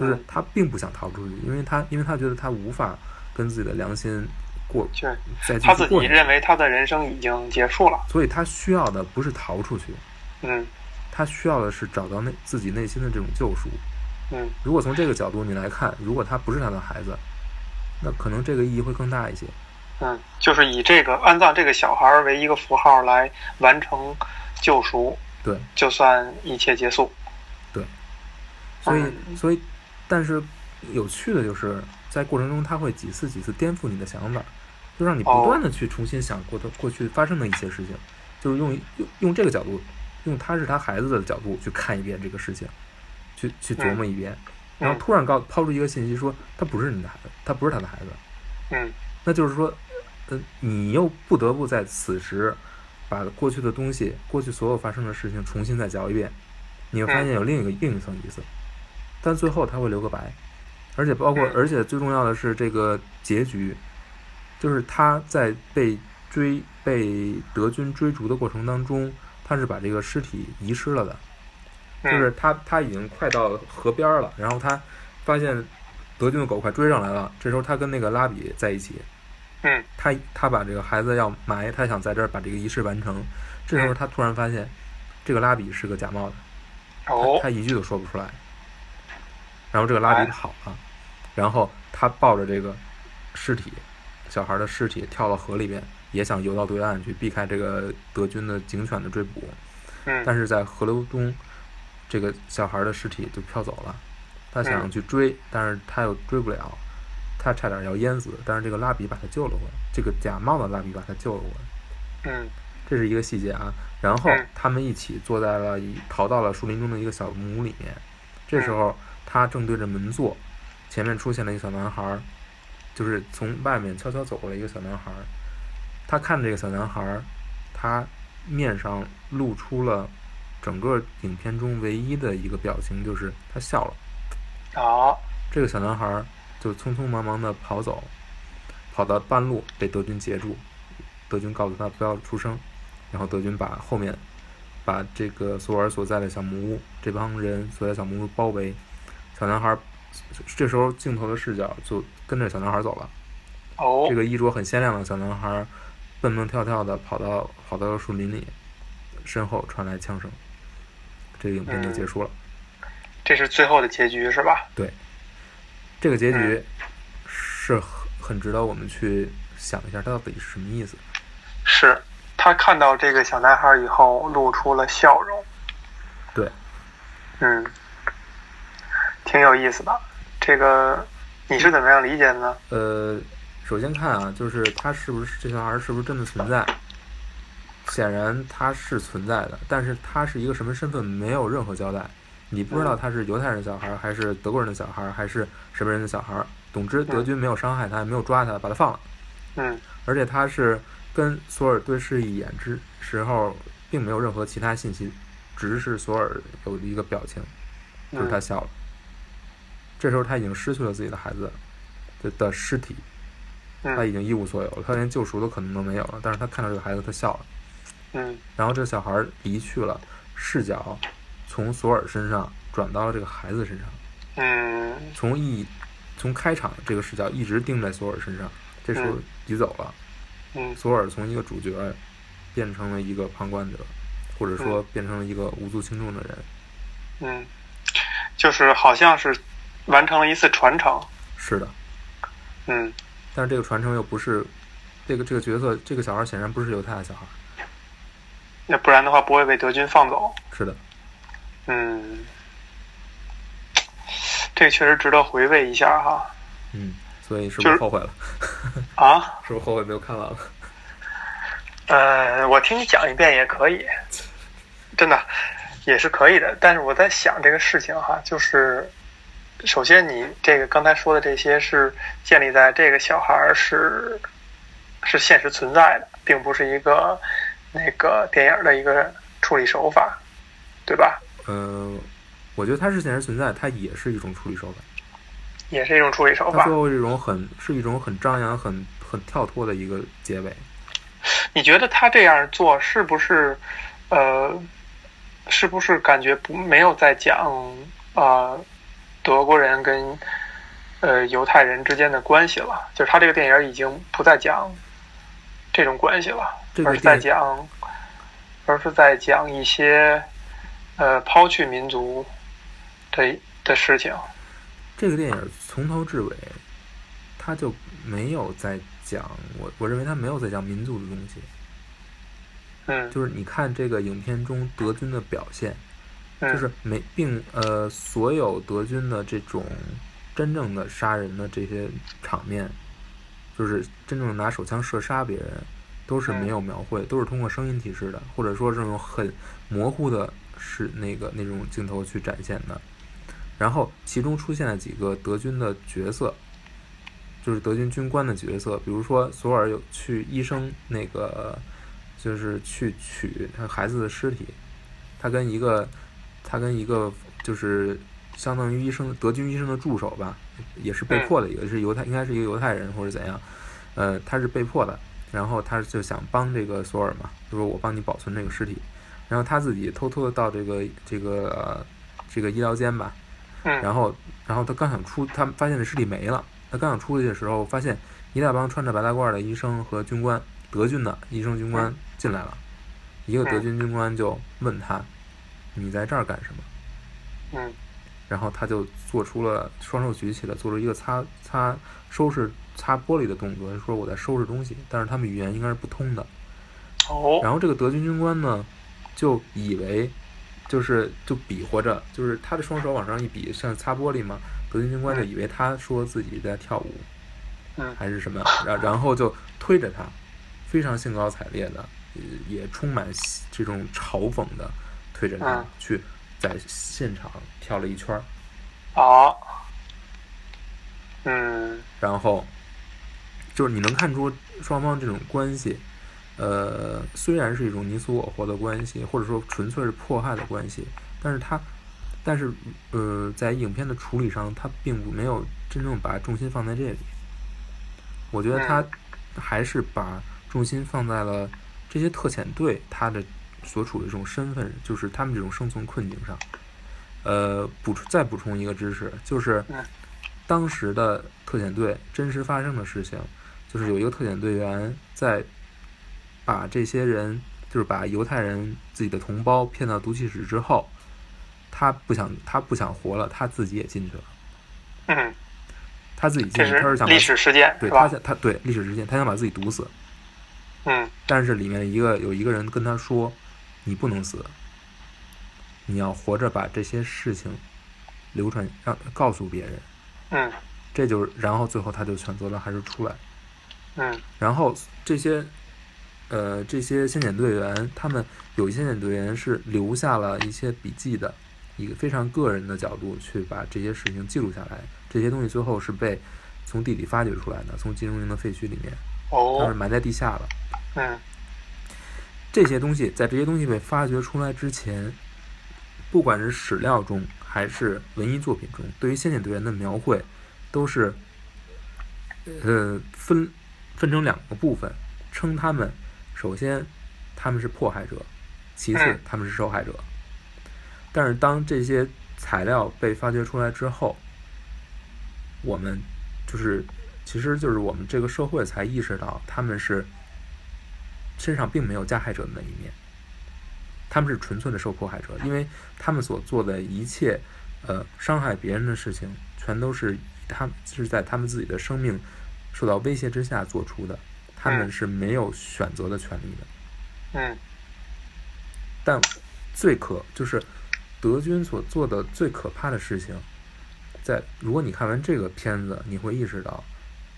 Speaker 1: 就是
Speaker 2: 嗯
Speaker 1: 他并不想逃出去，因为他因为他觉得他无法跟自己的良心过
Speaker 2: 就是他自己认为他的人生已经结束了。
Speaker 1: 所以他需要的不是逃出去，
Speaker 2: 嗯
Speaker 1: 他需要的是找到内自己内心的这种救赎。
Speaker 2: 嗯
Speaker 1: 如果从这个角度你来看，如果他不是他的孩子，那可能这个意义会更大一些。
Speaker 2: 嗯，就是以这个安葬这个小孩儿为一个符号来完成救赎，
Speaker 1: 对，
Speaker 2: 就算一切结束。
Speaker 1: 对所以
Speaker 2: 嗯
Speaker 1: 所以，但是有趣的就是在过程中，他会几次几次颠覆你的想法，就让你不
Speaker 2: 哦
Speaker 1: 断的去重新想过的过去发生的一些事情，就是用用用这个角度，用他是他孩子的角度去看一遍这个事情，去去琢磨一遍，然后
Speaker 2: 嗯
Speaker 1: 突然告抛出一个信息说他不是你的孩子，他不是他的孩子，
Speaker 2: 嗯
Speaker 1: 那就是说，呃，你又不得不在此时把过去的东西、过去所有发生的事情重新再嚼一遍，你会发现有另一个另一层意思，但最后他会留个白，而且包括，
Speaker 2: 嗯。
Speaker 1: 而且最重要的是这个结局，就是他在被追、被德军追逐的过程当中，他是把这个尸体遗失了的，
Speaker 2: 嗯，
Speaker 1: 就是他他已经快到河边了，然后他发现德军的狗快追上来了，这时候他跟那个拉比在一起，
Speaker 2: 嗯。
Speaker 1: 他他把这个孩子要埋，他想在这儿把这个仪式完成。这时候
Speaker 2: 嗯。
Speaker 1: 他突然发现，这个拉比是个假冒的，
Speaker 2: 哦。
Speaker 1: 他一句都说不出来。然后这个拉
Speaker 2: 哎
Speaker 1: 比跑了，然后他抱着这个尸体，小孩的尸体跳到河里边，也想游到对岸去避开这个德军的警犬的追捕。
Speaker 2: 嗯
Speaker 1: 但是在河流中，这个小孩的尸体就飘走了。他想
Speaker 2: 嗯
Speaker 1: 去追，但是他又追不了，他差点要淹死。但是这个拉比把他救了回来，这个假冒的拉比把他救了回来，
Speaker 2: 嗯
Speaker 1: 这是一个细节啊。然后
Speaker 2: 嗯
Speaker 1: 他们一起坐在了一逃到了树林中的一个小木屋里面。这时
Speaker 2: 嗯
Speaker 1: 候他正对着门坐，前面出现了一个小男孩儿，就是从外面悄悄走过来一个小男孩儿。他看着这个小男孩儿，他面上露出了整个影片中唯一的一个表情，就是他笑了。
Speaker 2: 好
Speaker 1: 这个小男孩儿就匆匆忙忙的跑走，跑到半路被德军截住，德军告诉他不要出声，然后德军把后面把这个索尔所在的小木屋这帮人所在小木屋包围，小男孩儿这时候镜头的视角就跟着小男孩走了，
Speaker 2: 哦
Speaker 1: 这个衣着很鲜亮的小男孩儿蹦蹦跳跳的跑到跑到了树林里，身后传来枪声，这个影片就结束了。
Speaker 2: 这是最后的结局是吧？
Speaker 1: 对这个结局
Speaker 2: 嗯
Speaker 1: 是很很值得我们去想一下，它到底是什么意思。
Speaker 2: 是他看到这个小男孩以后露出了笑容。
Speaker 1: 对，
Speaker 2: 嗯，挺有意思的。这个你是怎么样理解的呢？
Speaker 1: 呃，首先看啊，就是他是不是这小孩是不是真的存在？显然他是存在的，但是他是一个什么身份没有任何交代，你不知道他是犹太人小孩还是德国人的小孩还是什么人的小孩。总之，德军没有伤害他，也没有抓他，把他放了。
Speaker 2: 嗯。
Speaker 1: 而且他是跟索尔对视一眼之时候，并没有任何其他信息，只是索尔有一个表情，就是他笑了。这时候他已经失去了自己的孩子的的尸体，他已经一无所有了，他连救赎的可能都没有了。但是他看到这个孩子，他笑了。
Speaker 2: 嗯。
Speaker 1: 然后这个小孩离去了，视角从索尔身上转到了这个孩子身上。
Speaker 2: 嗯。
Speaker 1: 从一。从开场这个视角一直盯在索尔身上，这时候移走了。
Speaker 2: 嗯，
Speaker 1: 索尔从一个主角变成了一个旁观者，或者说变成了一个无足轻重的人。
Speaker 2: 嗯，就是好像是完成了一次传承。
Speaker 1: 是的。
Speaker 2: 嗯。
Speaker 1: 但是这个传承又不是这个这个角色，这个小孩显然不是犹太的小孩。
Speaker 2: 那不然的话不会被德军放走。
Speaker 1: 是的。
Speaker 2: 嗯。这个确实值得回味一下哈。
Speaker 1: 嗯，所以是不是后悔了？
Speaker 2: 啊？
Speaker 1: 是不是后悔没有看完了？
Speaker 2: 呃，我听你讲一遍也可以，真的也是可以的。但是我在想这个事情哈，就是首先你这个刚才说的这些是建立在这个小孩是是现实存在的，并不是一个那个电影的一个处理手法，对吧？
Speaker 1: 嗯。我觉得它是现实存在，它也是一种处理手法，
Speaker 2: 也是一种处理手法。
Speaker 1: 它最后一种很是一种很张扬、很很跳脱的一个结尾。
Speaker 2: 你觉得他这样做是不是呃，是不是感觉不没有在讲啊德国人跟呃犹太人之间的关系了？就是他这个电影已经不再讲这种关系了，而是在讲，而是在讲一些呃抛去民族。的的事情，
Speaker 1: 这个电影从头至尾，他就没有在讲我，我认为他没有在讲民族的东西。
Speaker 2: 嗯，
Speaker 1: 就是你看这个影片中德军的表现，就是没并呃所有德军的这种真正的杀人的这些场面，就是真正拿手枪射杀别人，都是没有描绘，都是通过声音提示的，或者说这种很模糊的，是那个那种镜头去展现的。然后，其中出现了几个德军的角色，就是德军军官的角色，比如说索尔有去医生那个，就是去取他孩子的尸体，他跟一个，他跟一个就是相当于医生德军医生的助手吧，也是被迫的也，是犹太，应该是一个犹太人或者怎样，呃，他是被迫的，然后他就想帮这个索尔嘛，就说我帮你保存这个尸体，然后他自己偷偷的到这个这个这个医疗间吧。然后，然后他刚想出，他发现这尸体没了。他刚想出去的时候，发现一大帮穿着白大褂的医生和军官，德军的医生军官进来了。一个德军军官就问他：“你在这儿干什么？”
Speaker 2: 嗯。
Speaker 1: 然后他就做出了双手举起来，做出一个擦擦收拾擦玻璃的动作，说我在收拾东西。但是他们语言应该是不通的。
Speaker 2: 哦。
Speaker 1: 然后这个德军军官呢，就以为。就是就比划着，就是他的双手往上一比，像擦玻璃嘛。德军军官就以为他说自己在跳舞，
Speaker 2: 嗯，
Speaker 1: 还是什么，然然后就推着他，非常兴高采烈的，也充满这种嘲讽的推着他去在现场跳了一圈儿。
Speaker 2: 啊，嗯，
Speaker 1: 然后就是你能看出双方这种关系。呃，虽然是一种你死我活的关系，或者说纯粹是迫害的关系，但是他，但是呃，在影片的处理上，他并不没有真正把重心放在这里。我觉得他还是把重心放在了这些特遣队他的所处的这种身份，就是他们这种生存困境上。呃，补充再补充一个知识，就是当时的特遣队真实发生的事情，就是有一个特遣队员在。把这些人，就是把犹太人自己的同胞骗到毒气室之后，他不想，他不想活了，他自己也进去了。
Speaker 2: 嗯，
Speaker 1: 他自己进去，他是想
Speaker 2: 历史事件，
Speaker 1: 对他想，他对历史事件，他想把自己毒死。
Speaker 2: 嗯，
Speaker 1: 但是里面一个有一个人跟他说：“你不能死，你要活着把这些事情流传，让告诉别人。”
Speaker 2: 嗯，
Speaker 1: 这就是，然后最后他就选择了还是出来。
Speaker 2: 嗯，
Speaker 1: 然后这些。呃，这些先遣队员，他们有一些先遣队员是留下了一些笔记的，一个非常个人的角度去把这些事情记录下来。这些东西最后是被从地底发掘出来的，从金融营的废墟里面，它是
Speaker 2: 哦，
Speaker 1: 埋在地下了。
Speaker 2: 嗯
Speaker 1: 这些东西在这些东西被发掘出来之前，不管是史料中还是文艺作品中，对于先遣队员的描绘，都是呃分分成两个部分，称他们首先他们是迫害者，其次
Speaker 2: 嗯
Speaker 1: 他们是受害者。但是当这些材料被发掘出来之后，我们就是其实就是我们这个社会才意识到他们是身上并没有加害者的那一面，他们是纯粹的受迫害者，因为他们所做的一切呃伤害别人的事情，全都是他们是在他们自己的生命受到威胁之下做出的，他们
Speaker 2: 嗯。
Speaker 1: 是没有选择的权利的。
Speaker 2: 嗯。
Speaker 1: 但最可就是德军所做的最可怕的事情，在如果你看完这个片子，你会意识到，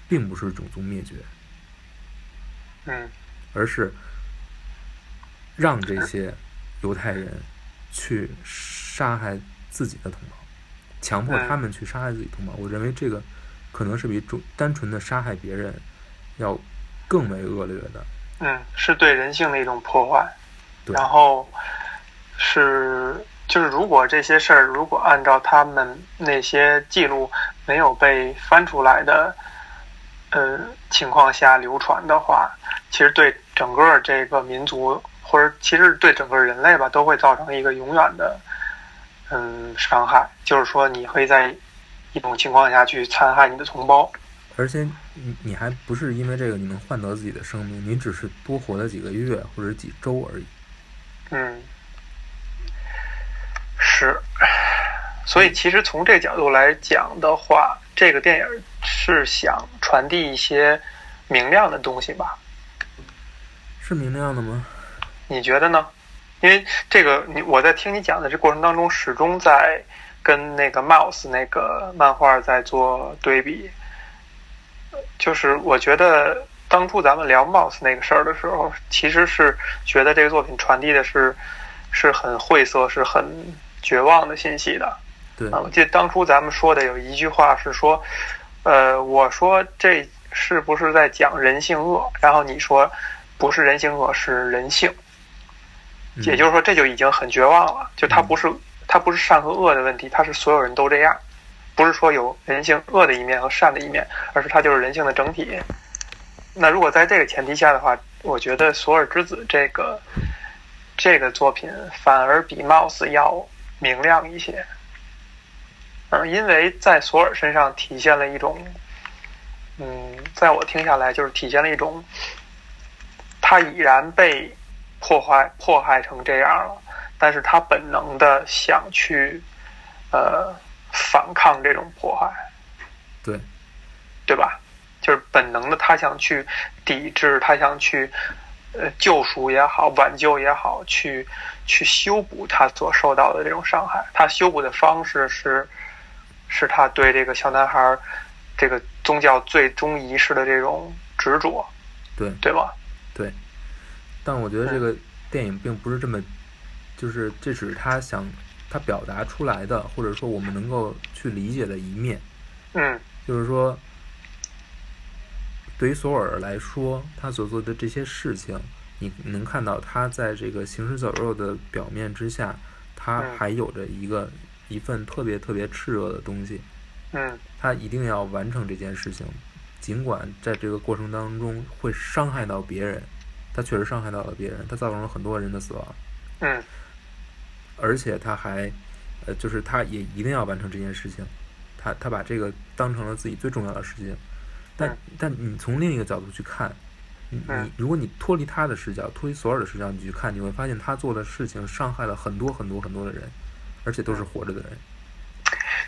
Speaker 1: 并不是种族灭绝，
Speaker 2: 嗯
Speaker 1: 而是让这些犹太人去杀害自己的同胞，强迫他们去杀害自己同胞。我认为这个可能是比种单纯的杀害别人要更为恶劣的。
Speaker 2: 嗯，是对人性的一种破坏。
Speaker 1: 对
Speaker 2: 然后是就是如果这些事儿如果按照他们那些记录没有被翻出来的呃情况下流传的话，其实对整个这个民族或者其实对整个人类吧都会造成一个永远的嗯伤害。就是说你会在一种情况下去残害你的同胞。
Speaker 1: 而且你你还不是因为这个你能换得自己的生命，你只是多活了几个月或者几周而已。
Speaker 2: 嗯，是，所以其实从这角度来讲的话，这个电影是想传递一些明亮的东西吧？
Speaker 1: 是明亮的吗？
Speaker 2: 你觉得呢？因为这个，你我在听你讲的这过程当中，始终在跟那个 Mouse 那个漫画在做对比。就是我觉得当初咱们聊 Mouse 那个事儿的时候，其实是觉得这个作品传递的是是很晦涩、是很绝望的信息的。
Speaker 1: 对，
Speaker 2: 啊，我记得当初咱们说的有一句话是说，呃，我说这是不是在讲人性恶？然后你说不是人性恶，是人性。
Speaker 1: 嗯
Speaker 2: 也就是说，这就已经很绝望了。就它不是它不是善和恶的问题，它是所有人都这样，不是说有人性恶的一面和善的一面，而是它就是人性的整体。那如果在这个前提下的话，我觉得《索尔之子》这个这个作品反而比 Mouse 要明亮一些。嗯，因为在索尔身上体现了一种，嗯，在我听下来就是体现了一种，他已然被破坏迫害成这样了，但是他本能的想去，呃，反抗这种迫害，
Speaker 1: 对，
Speaker 2: 对吧？就是本能的，他想去抵制，他想去，呃，救赎也好，挽救也好，去去修补他所受到的这种伤害。他修补的方式是，是他对这个小男孩这个宗教最终仪式的这种执着，
Speaker 1: 对
Speaker 2: 对吧？
Speaker 1: 对。但我觉得这个电影并不是这么，就是这只是他想他表达出来的，或者说我们能够去理解的一面。
Speaker 2: 嗯
Speaker 1: 就是说，对于索尔来说，他所做的这些事情，你能看到他在这个行尸走肉的表面之下，他
Speaker 2: 嗯
Speaker 1: 还有着一个一份特别特别炽热的东西，
Speaker 2: 嗯
Speaker 1: 他一定要完成这件事情，尽管在这个过程当中会伤害到别人，他确实伤害到了别人，他造成了很多人的死亡，
Speaker 2: 嗯。
Speaker 1: 而且他还，呃，就是他也一定要完成这件事情，他他把这个当成了自己最重要的事情，但、
Speaker 2: 嗯。
Speaker 1: 但你从另一个角度去看，你如果你脱离他的视角，脱离索尔的视角，你去看，你会发现他做的事情伤害了很多很多很多的人，而且都是活着的人。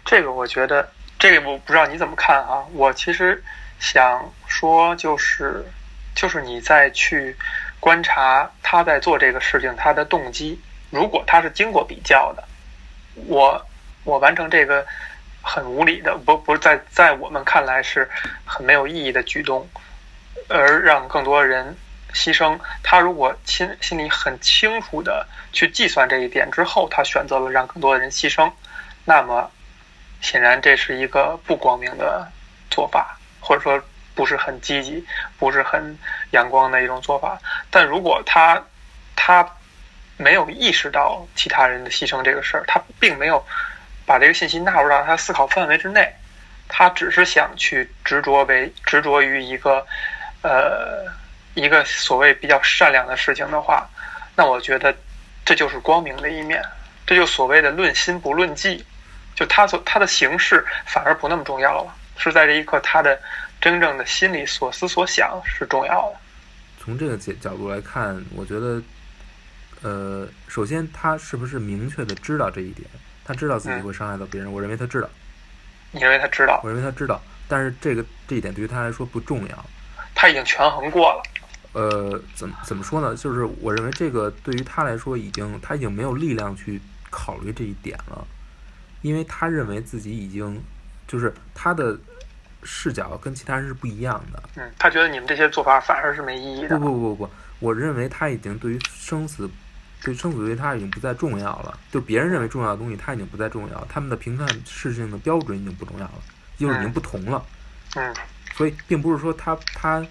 Speaker 2: 这个我觉得，这个我不知道你怎么看啊。我其实想说，就是就是你再去观察他在做这个事情，他的动机，如果他是经过比较的，我我完成这个很无理的，不不是在在我们看来是很没有意义的举动，而让更多人牺牲，他如果心心里很清楚的去计算这一点之后，他选择了让更多的人牺牲，那么显然这是一个不光明的做法，或者说不是很积极、不是很阳光的一种做法。但如果他他没有意识到其他人的牺牲这个事儿，他并没有把这个信息纳入到他思考范围之内，他只是想去执着为执着于一个呃一个所谓比较善良的事情的话，那我觉得这就是光明的一面，这就所谓的论心不论迹，就他所他的形式反而不那么重要了，是在这一刻他的真正的心里所思所想是重要的。
Speaker 1: 从这个角角度来看，我觉得。呃，首先他是不是明确的知道这一点？他知道自己会伤害到别人，我认为他知道。
Speaker 2: 你认为他知道？
Speaker 1: 我认为他知道，但是这个这一点对于他来说不重要。
Speaker 2: 他已经权衡过了。
Speaker 1: 呃，怎么怎么说呢？就是我认为这个对于他来说已经他已经没有力量去考虑这一点了，因为他认为自己已经就是他的视角跟其他人是不一样的。
Speaker 2: 嗯，他觉得你们这些做法反而是没意义的。
Speaker 1: 不不不不，我认为他已经对于生死。对生死对他已经不再重要了，就别人认为重要的东西，他已经不再重要，他们的评判事情的标准已经不重要了，就是已经不同了。
Speaker 2: 嗯。
Speaker 1: 所以，并不是说他他，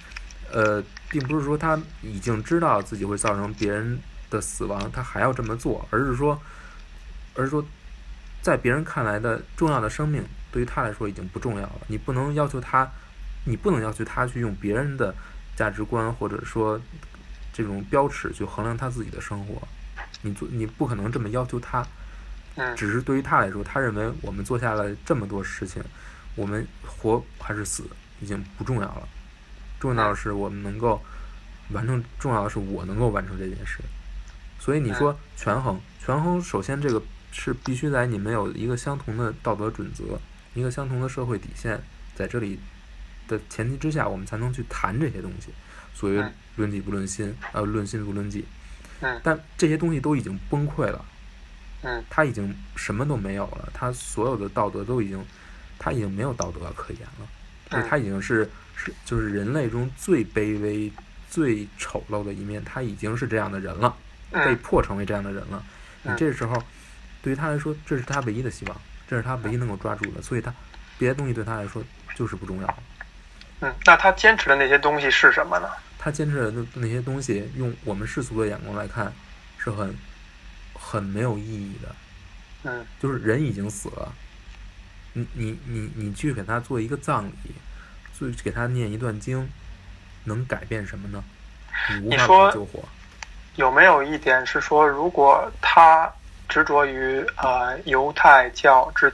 Speaker 1: 呃，并不是说他已经知道自己会造成别人的死亡，他还要这么做，而是说，而是说，在别人看来的重要的生命，对于他来说已经不重要了。你不能要求他，你不能要求他去用别人的价值观或者说这种标尺去衡量他自己的生活。你做你不可能这么要求他，只是对于他来说，他认为我们做下了这么多事情，我们活还是死已经不重要了，重要的是我们能够完成，重要的是我能够完成这件事。所以你说权衡，权衡首先这个是必须在你们有一个相同的道德准则，一个相同的社会底线在这里的前提之下，我们才能去谈这些东西。所谓论己不论心，呃，论心不论迹。但这些东西都已经崩溃了，
Speaker 2: 嗯，
Speaker 1: 他已经什么都没有了，他所有的道德都已经，他已经没有道德可言了，对，他已经是是就是人类中最卑微、最丑陋的一面，他已经是这样的人了，被迫成为这样的人了。你这时候，对于他来说，这是他唯一的希望，这是他唯一能够抓住的，所以他别的东西对他来说就是不重要。
Speaker 2: 嗯，那他坚持的那些东西是什么呢？
Speaker 1: 他坚持的那那些东西，用我们世俗的眼光来看，是很很没有意义的。
Speaker 2: 嗯，
Speaker 1: 就是人已经死了，你你你你去给他做一个葬礼，做给他念一段经，能改变什么呢？无法救活。
Speaker 2: 有没有一点是说，如果他执着于呃犹太教之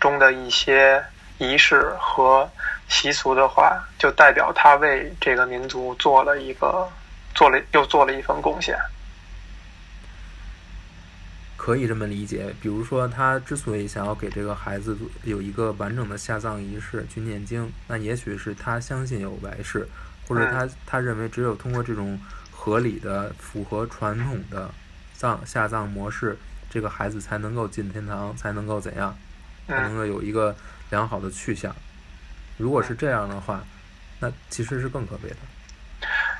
Speaker 2: 中的一些仪式和？习俗的话，就代表他为这个民族做了一个，做了又做了一份贡献。
Speaker 1: 可以这么理解，比如说他之所以想要给这个孩子有一个完整的下葬仪式去念经，那也许是他相信有来世，或者他他认为只有通过这种合理的、符合传统的葬下葬模式，这个孩子才能够进天堂，才能够怎样，才能够有一个良好的去向。如果是这样的话，那其实是更可悲的。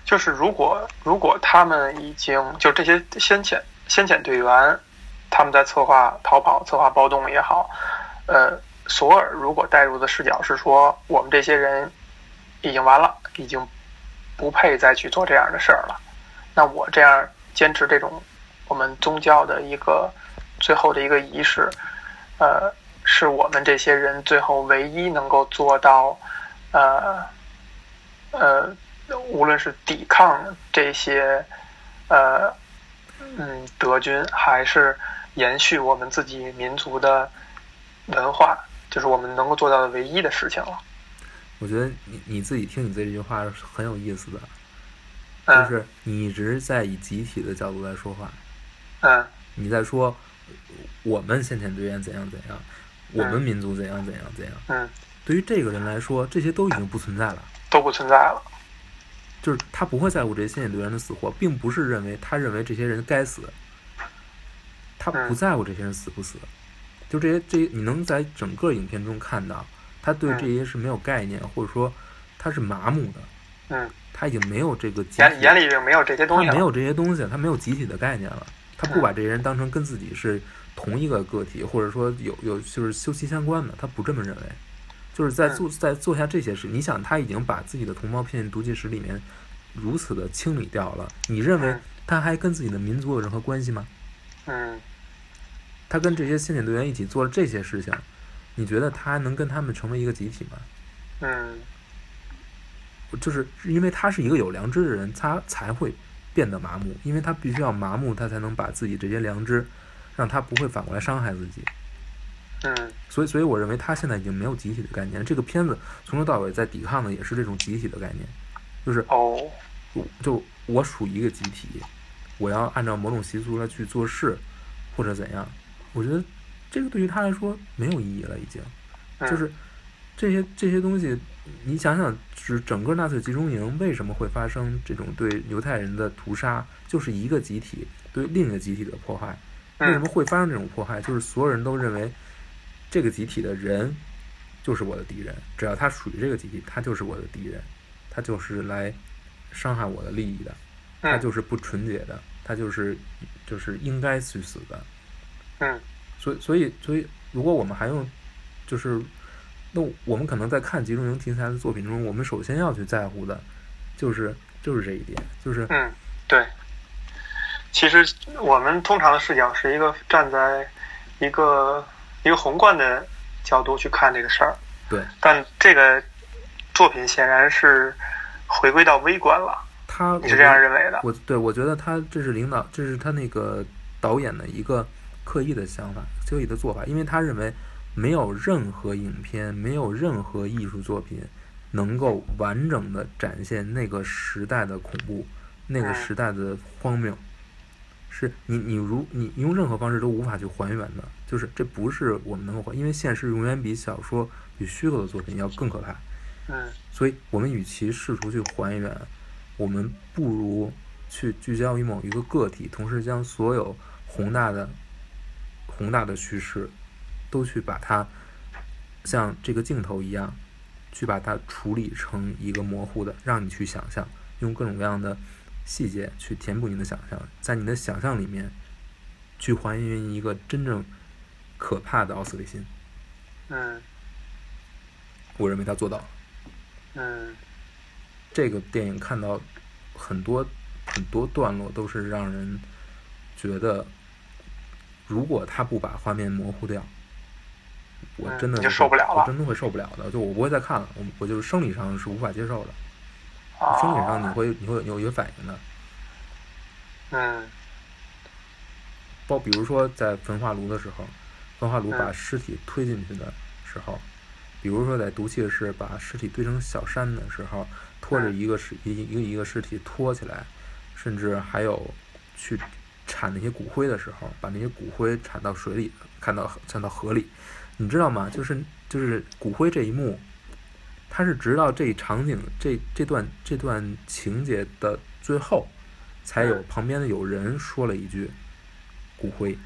Speaker 2: 就是如果如果他们已经就这些先遣先遣队员，他们在策划逃跑、策划暴动也好，呃，索尔如果带入的视角是说，我们这些人已经完了，已经不配再去做这样的事儿了。那我这样坚持这种我们宗教的一个最后的一个仪式，呃。是我们这些人最后唯一能够做到，呃，呃，无论是抵抗这些，呃，嗯，德军，还是延续我们自己民族的文化，就是我们能够做到的唯一的事情了。
Speaker 1: 我觉得你你自己听你这句话是很有意思的，就是你一直在以集体的角度来说话。
Speaker 2: 嗯。
Speaker 1: 你在说我们先遣队员怎样怎样。我们民族怎样怎样怎样？
Speaker 2: 嗯，
Speaker 1: 对于这个人来说，这些都已经不存在了，
Speaker 2: 都不存在了。
Speaker 1: 就是他不会在乎这些先遣队员的死活，并不是认为他认为这些人该死，他不在乎这些人死不死。就这些这些，你能在整个影片中看到，他对这些是没有概念，或者说他是麻木的。
Speaker 2: 嗯，
Speaker 1: 他已经没有这个集体
Speaker 2: 眼眼里已经没有这些东西了，
Speaker 1: 他没有这些东西，他没有集体的概念了，他不把这些人当成跟自己是同一个个体，或者说有有就是休戚相关的，他不这么认为。就是在做在做下这些事，你想他已经把自己的同胞骗进毒气室里面，如此的清理掉了，你认为他还跟自己的民族有任何关系吗？
Speaker 2: 嗯，
Speaker 1: 他跟这些先遣队员一起做了这些事情，你觉得他还能跟他们成为一个集体吗？
Speaker 2: 嗯，
Speaker 1: 就是因为他是一个有良知的人，他才会变得麻木，因为他必须要麻木，他才能把自己这些良知，让他不会反过来伤害自己。
Speaker 2: 嗯，
Speaker 1: 所以，所以我认为他现在已经没有集体的概念。这个片子从头到尾在抵抗的也是这种集体的概念，就是
Speaker 2: 哦，
Speaker 1: 就我属于一个集体，我要按照某种习俗来去做事，或者怎样。我觉得这个对于他来说没有意义了，已经。就是这些这些东西，你想想，是整个纳粹集中营为什么会发生这种对犹太人的屠杀，就是一个集体对另一个集体的迫害。为什么会发生这种迫害？就是所有人都认为。这个集体的人就是我的敌人，只要他属于这个集体，他就是我的敌人，他就是来伤害我的利益的，他就是不纯洁的，他就是就是应该去死的。
Speaker 2: 嗯，
Speaker 1: 所以所以所以，如果我们还用就是那我们可能在看集中营题材的作品中，我们首先要去在乎的，就是就是这一点，就是
Speaker 2: 嗯，对。其实我们通常的视角是一个站在一个。一个宏观的角度去看这个事儿，
Speaker 1: 对，
Speaker 2: 但这个作品显然是回归到微观了。
Speaker 1: 他
Speaker 2: 你是这样认为的？
Speaker 1: 我对我觉得他这是领导，这是他那个导演的一个刻意的想法、刻意的做法，因为他认为没有任何影片、没有任何艺术作品能够完整的展现那个时代的恐怖、那个时代的荒谬。是你，你如你用任何方式都无法去还原的，就是这不是我们能够还，因为现实永远比小说、比虚构的作品要更可怕。
Speaker 2: 嗯，
Speaker 1: 所以我们与其试图去还原，我们不如去聚焦于某一个个体，同时将所有宏大的、宏大的叙事都去把它像这个镜头一样，去把它处理成一个模糊的，让你去想象，用各种各样的。细节去填补你的想象，在你的想象里面，去还原一个真正可怕的奥斯维辛。
Speaker 2: 嗯，
Speaker 1: 我认为他做到了。
Speaker 2: 嗯，
Speaker 1: 这个电影看到很多很多段落都是让人觉得，如果他不把画面模糊掉，我真的
Speaker 2: 就受不了了，
Speaker 1: 我真的会受不了的。就我不会再看了，我我就是生理上是无法接受的。生理上你会你会有一个反应的，
Speaker 2: 嗯，
Speaker 1: 包比如说在焚化炉的时候，焚化炉把尸体推进去的时候，比如说在毒气室把尸体堆成小山的时候，拖着一个尸一一个一个尸体拖起来，甚至还有去铲那些骨灰的时候，把那些骨灰铲到水里，看到铲到河里，你知道吗？就是就是骨灰这一幕。他是直到这一场景、这这段这段情节的最后，才有旁边的有人说了一句“骨灰”，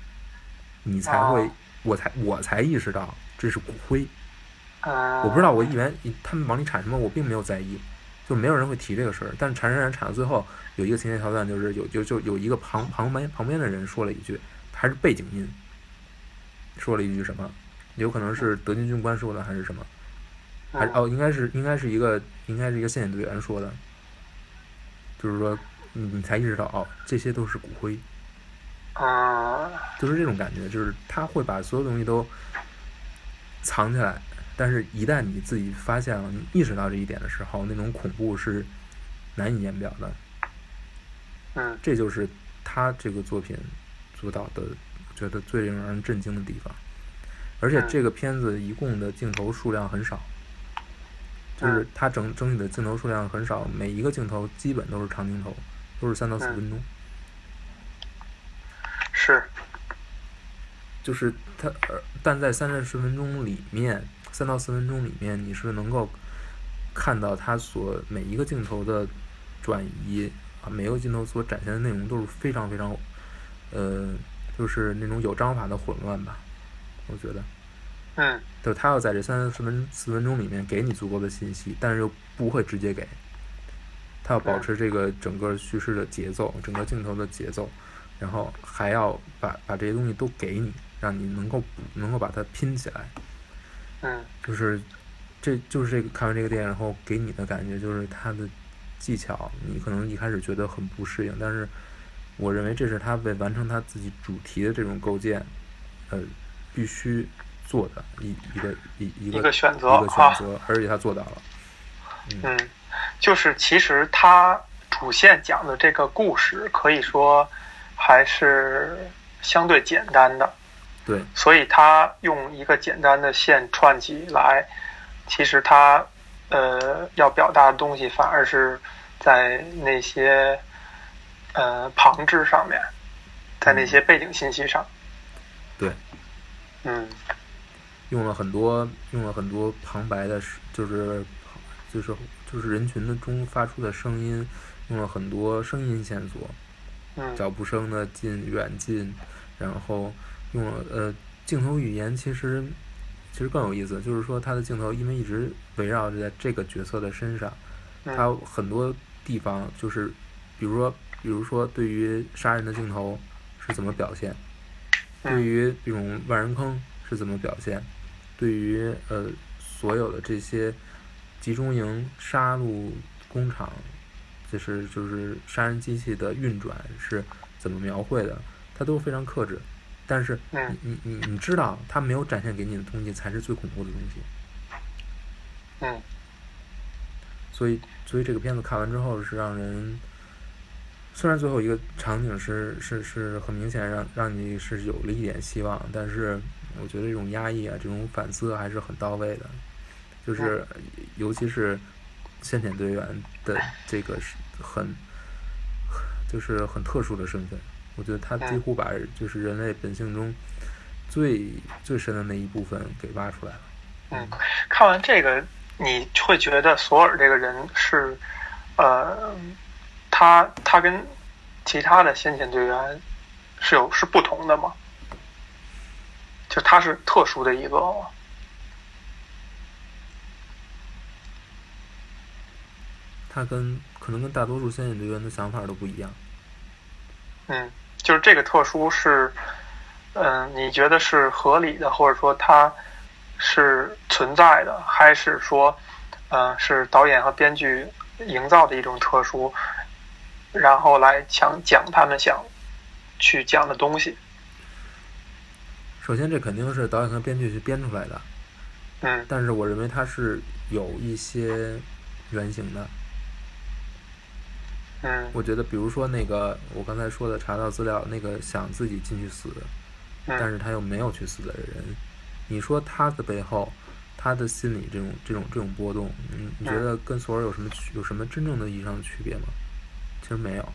Speaker 1: 你才会，我才我才意识到这是骨灰。我不知道，我以为他们往里铲什么，我并没有在意，就没有人会提这个事儿。但是铲铲铲铲到最后，有一个情节桥段，就是有就就有一个旁旁边旁边的人说了一句，还是背景音，说了一句什么？有可能是德军军官说的，还是什么？还是哦，应该是应该是一个应该是一个现役队员说的，就是说你你才意识到哦，这些都是骨灰，
Speaker 2: 啊，
Speaker 1: 就是这种感觉，就是他会把所有东西都藏起来，但是一旦你自己发现了，你意识到这一点的时候，那种恐怖是难以言表的。
Speaker 2: 嗯，
Speaker 1: 这就是他这个作品做到的，觉得最令人震惊的地方。而且这个片子一共的镜头数量很少。就是它整整体的镜头数量很少，每一个镜头基本都是长镜头，都是三到四分钟。
Speaker 2: 是。
Speaker 1: 就是它，呃，但在三到十分钟里面，三到四分钟里面，你是能够看到它所每一个镜头的转移啊，每个镜头所展现的内容都是非常非常，呃，就是那种有章法的混乱吧，我觉得。
Speaker 2: 嗯，
Speaker 1: 就他要在这三四分四分钟里面给你足够的信息，但是又不会直接给，他要保持这个整个叙事的节奏，整个镜头的节奏，然后还要把把这些东西都给你，让你能够能够把它拼起来。
Speaker 2: 嗯，
Speaker 1: 就是这就是这个看完这个电影然后给你的感觉，就是他的技巧，你可能一开始觉得很不适应，但是我认为这是他为完成他自己主题的这种构建，呃，必须做的一一个一
Speaker 2: 一
Speaker 1: 个
Speaker 2: 选择
Speaker 1: 一个选择，而且他做到了。
Speaker 2: 嗯，就是其实他主线讲的这个故事，可以说还是相对简单的。
Speaker 1: 对，
Speaker 2: 所以他用一个简单的线串起来，其实他呃要表达的东西反而是在那些呃旁支上面，在那些背景信息上。
Speaker 1: 对，
Speaker 2: 嗯，
Speaker 1: 用了很多用了很多旁白的，就是就是就是人群的中发出的声音，用了很多声音线索，
Speaker 2: 嗯，
Speaker 1: 脚步声的近远近，然后。用了呃镜头语言，其实其实更有意思，就是说他的镜头因为一直围绕着在这个角色的身上，他很多地方就是，比如说比如说对于杀人的镜头是怎么表现，对于这种万人坑是怎么表现，对于呃所有的这些集中营、杀戮工厂，就是就是杀人机器的运转是怎么描绘的，他都非常克制。但是，你你你你知道，他没有展现给你的东西才是最恐怖的东西。
Speaker 2: 嗯。
Speaker 1: 所以，所以这个片子看完之后是让人，虽然最后一个场景是是是很明显让让你是有了一点希望，但是我觉得这种压抑啊，这种反思还是很到位的。就是，尤其是先遣队员的这个是很，就是很特殊的身份。我觉得他几乎把就是人类本性中最最深的那一部分给挖出来了。
Speaker 2: 嗯，看完这个，你会觉得索尔这个人是呃，他他跟其他的先遣队员是有是不同的吗？就他是特殊的一个吗？
Speaker 1: 他跟可能跟大多数先遣队员的想法都不一样。
Speaker 2: 嗯。就是这个特殊是，嗯，你觉得是合理的，或者说它是存在的，还是说，嗯，是导演和编剧营造的一种特殊，然后来讲讲他们想去讲的东西？
Speaker 1: 首先，这肯定是导演和编剧去编出来的，
Speaker 2: 嗯，
Speaker 1: 但是我认为它是有一些原型的。
Speaker 2: 嗯，
Speaker 1: 我觉得，比如说那个我刚才说的查到资料，那个想自己进去死，但是他又没有去死的人，你说他的背后，他的心理这种这种这种波动，嗯，你觉得跟索尔有什么区有什么真正的意义上的区别吗？其实没有，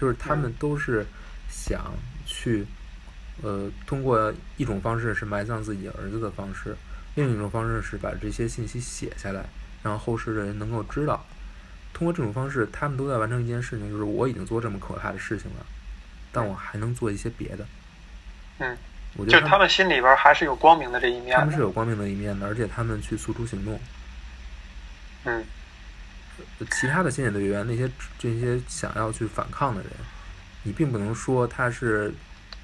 Speaker 1: 就是他们都是想去，呃，通过一种方式是埋葬自己儿子的方式，另一种方式是把这些信息写下来，让后世的人能够知道。通过这种方式，他们都在完成一件事情，就是我已经做这么可怕的事情了，但我还能做一些别的。
Speaker 2: 嗯，
Speaker 1: 我觉得
Speaker 2: 他们心里边还是有光明的这一面。
Speaker 1: 他们是有光明的一面的，而且他们去诉诸行动。
Speaker 2: 嗯，
Speaker 1: 其他的先遣队员，那些这些想要去反抗的人，你并不能说他是，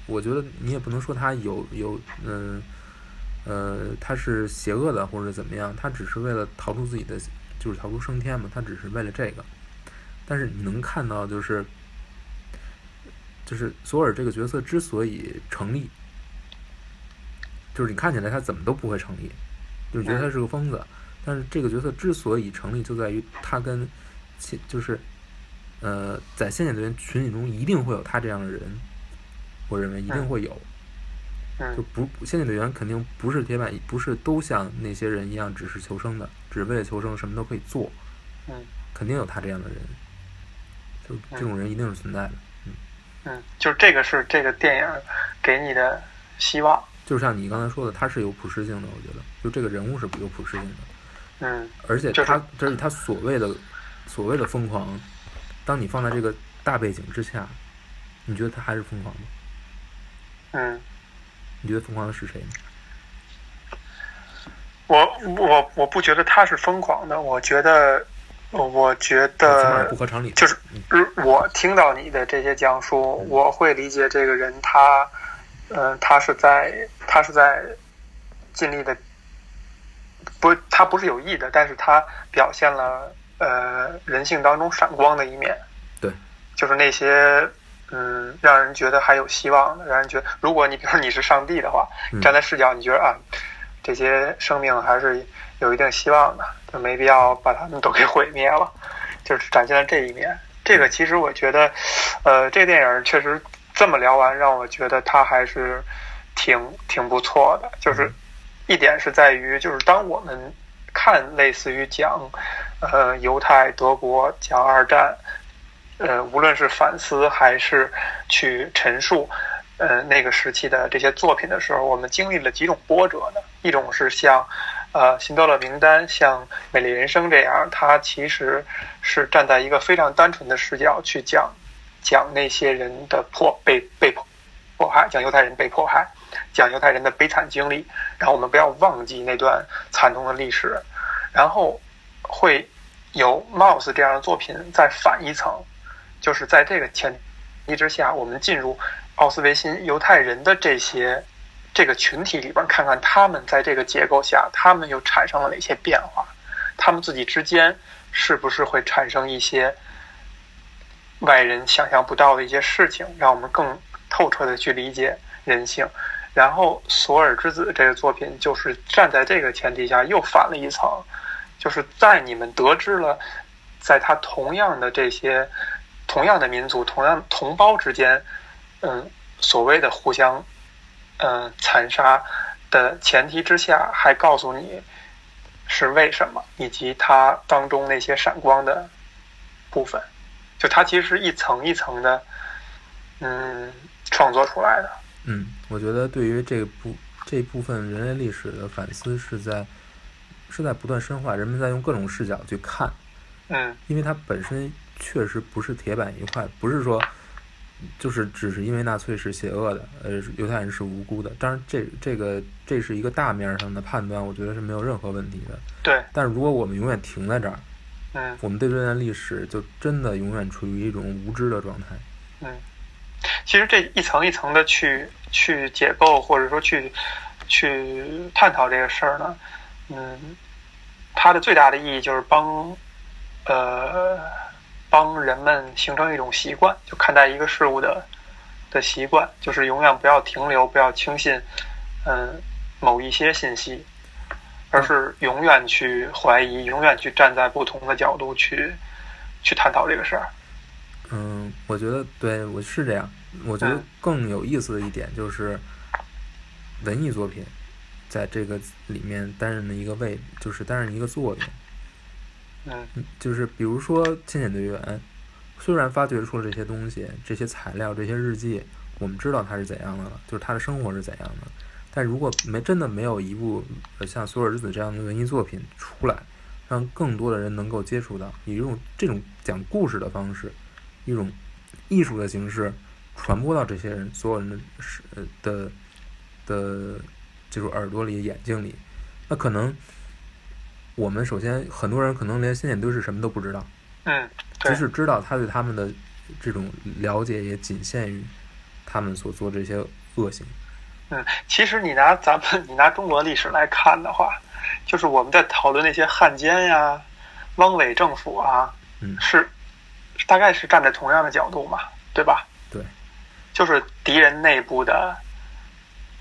Speaker 1: 我觉得你也不能说他有有嗯呃他是邪恶的或者怎么样，他只是为了逃出自己的。就是逃出升天嘛，他只是为了这个。但是你能看到，就是就是索尔这个角色之所以成立，就是你看起来他怎么都不会成立，就觉得他是个疯子。但是这个角色之所以成立，就在于他跟其就是呃，在先遣队员群体中一定会有他这样的人，我认为一定会有。就不先遣队员肯定不是铁板，不是都像那些人一样只是求生的，只为了求生什么都可以做。
Speaker 2: 嗯，
Speaker 1: 肯定有他这样的人，就这种人一定是存在的。
Speaker 2: 嗯，嗯，就是这个是这个电影给你的希望。
Speaker 1: 就像你刚才说的，他是有普适性的，我觉得，就这个人物是有普适性的。
Speaker 2: 嗯，
Speaker 1: 而且他，就是他所谓的所谓的疯狂，当你放在这个大背景之下，你觉得他还是疯狂吗？
Speaker 2: 嗯。
Speaker 1: 你觉得疯狂的是谁呢？
Speaker 2: 我我我不觉得他是疯狂的，我觉得我觉得
Speaker 1: 不合常理。
Speaker 2: 就是我听到你的这些讲述，我会理解这个人他，嗯、他是在他是在尽力的，不，他不是有意的，但是他表现了呃人性当中闪光的一面。
Speaker 1: 对，
Speaker 2: 就是那些嗯让人觉得还有希望的，让人觉得，如果你比如说你是上帝的话，
Speaker 1: 嗯
Speaker 2: 站在视角，你觉得啊，这些生命还是有一定希望的，就没必要把他们都给毁灭了，就是展现了这一面。这个其实我觉得，呃，这个电影确实这么聊完，让我觉得它还是挺挺不错的。就是一点是在于，就是当我们看类似于讲，呃，犹太德国讲二战，呃，无论是反思还是去陈述，呃，那个时期的这些作品的时候，我们经历了几种波折呢？一种是像，呃，《辛德勒名单》、像《美丽人生》这样，它其实是站在一个非常单纯的视角去讲讲那些人的迫被被迫害，讲犹太人被迫害，讲犹太人的悲惨经历。然后我们不要忘记那段惨痛的历史，然后会有 Mouse 这样的作品再反一层，就是在这个前提之下，我们进入奥斯维辛犹太人的这些这个群体里边，看看他们在这个结构下，他们又产生了哪些变化，他们自己之间是不是会产生一些外人想象不到的一些事情，让我们更透彻的去理解人性。然后《索尔之子》这个作品就是站在这个前提下又反了一层，就是在你们得知了，在他同样的这些同样的民族、同样同胞之间，嗯，所谓的互相嗯残杀的前提之下，还告诉你是为什么，以及它当中那些闪光的部分，就它其实是一层一层的，嗯，创作出来的。
Speaker 1: 嗯，我觉得对于这部这部分人类历史的反思是在是在不断深化，人们在用各种视角去看，
Speaker 2: 嗯
Speaker 1: 因为它本身确实不是铁板一块，不是说就是只是因为纳粹是邪恶的，呃，犹太人是无辜的。当然这，这个这是一个大面上的判断，我觉得是没有任何问题的。
Speaker 2: 对，
Speaker 1: 但是如果我们永远停在这儿，
Speaker 2: 嗯
Speaker 1: 我们对这段历史就真的永远处于一种无知的状态。
Speaker 2: 嗯，其实这一层一层的去去解构，或者说去去探讨这个事儿呢，嗯，它的最大的意义就是帮呃帮人们形成一种习惯，就看待一个事物的的习惯，就是永远不要停留，不要轻信嗯某一些信息，而是永远去怀疑，永远去站在不同的角度去去探讨这个事儿。
Speaker 1: 嗯，我觉得对我是这样。我觉得
Speaker 2: 嗯
Speaker 1: 更有意思的一点就是，文艺作品在这个里面担任的一个位，就是担任一个作用。
Speaker 2: 嗯
Speaker 1: 嗯就是比如说《千险队员》，虽然发掘出了这些东西、这些材料、这些日记，我们知道他是怎样的了，就是他的生活是怎样的。但如果没真的没有一部呃像《索尔之子》这样的文艺作品出来，让更多的人能够接触到，以一种这种讲故事的方式，一种艺术的形式传播到这些人所有人的是呃的的，这种耳朵里、眼睛里，那可能我们首先很多人可能连先遣队是什么都不知道，
Speaker 2: 嗯，对
Speaker 1: 即使知道他对他们的这种了解也仅限于他们所做这些恶行。
Speaker 2: 嗯，其实你拿咱们你拿中国历史来看的话，就是我们在讨论那些汉奸呀、汪伪政府啊，
Speaker 1: 嗯
Speaker 2: 是大概是站在同样的角度嘛，对吧？
Speaker 1: 对，
Speaker 2: 就是敌人内部的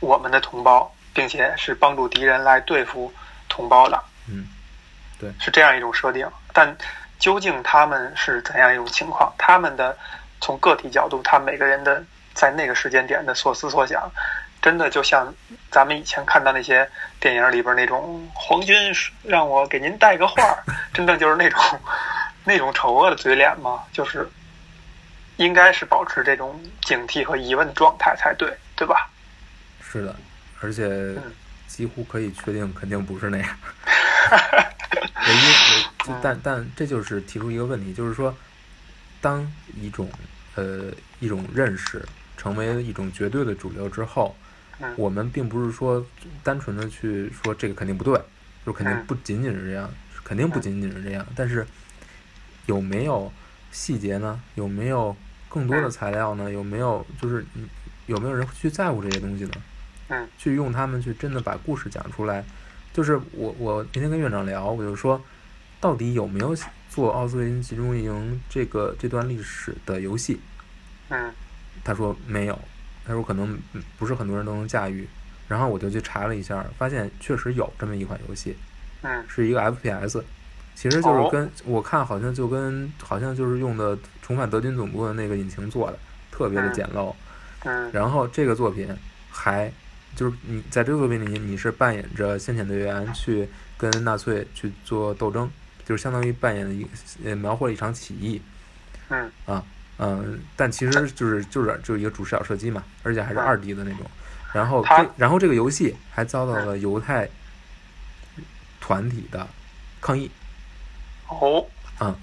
Speaker 2: 我们的同胞，并且是帮助敌人来对付同胞的，
Speaker 1: 嗯，对，
Speaker 2: 是这样一种设定。但究竟他们是怎样一种情况？他们的从个体角度，他每个人的在那个时间点的所思所想，真的就像咱们以前看到那些电影里边那种皇军让我给您带个话儿，真的就是那种那种丑恶的嘴脸吗？就是应该是保持这种警惕和疑问的状态才对，对吧？
Speaker 1: 是的，而且几乎可以确定肯定不是那样。唯一，唯但但这就是提出一个问题，就是说，当一种呃一种认识成为一种绝对的主流之后，
Speaker 2: 嗯
Speaker 1: 我们并不是说单纯的去说这个肯定不对，就肯定
Speaker 2: 嗯
Speaker 1: 不仅仅是这样，肯定不仅仅是这样，但是有没有细节呢？有没有更多的材料呢？有没有就是有没有人去在乎这些东西呢？
Speaker 2: 嗯，
Speaker 1: 去用他们去真的把故事讲出来。就是我我那天跟院长聊，我就说，到底有没有做奥斯维辛集中营这个这段历史的游戏？
Speaker 2: 嗯，
Speaker 1: 他说没有，他说可能不是很多人都能驾驭。然后我就去查了一下，发现确实有这么一款游戏，
Speaker 2: 嗯，
Speaker 1: 是一个 FPS，其实就是跟我看好像就跟好像就是用的重返德军总部的那个引擎做的，特别的简陋。
Speaker 2: 嗯，
Speaker 1: 然后这个作品还就是你在这个作品里，你是扮演着先遣队员去跟纳粹去做斗争，就是相当于扮演了一呃描绘了一场起义。
Speaker 2: 嗯，
Speaker 1: 啊，嗯，但其实就是就是就是一个主视角射击嘛，而且还是二 D 的那种。然后这，然后这个游戏还遭到了犹太团体的抗议。
Speaker 2: 哦。
Speaker 1: 嗯。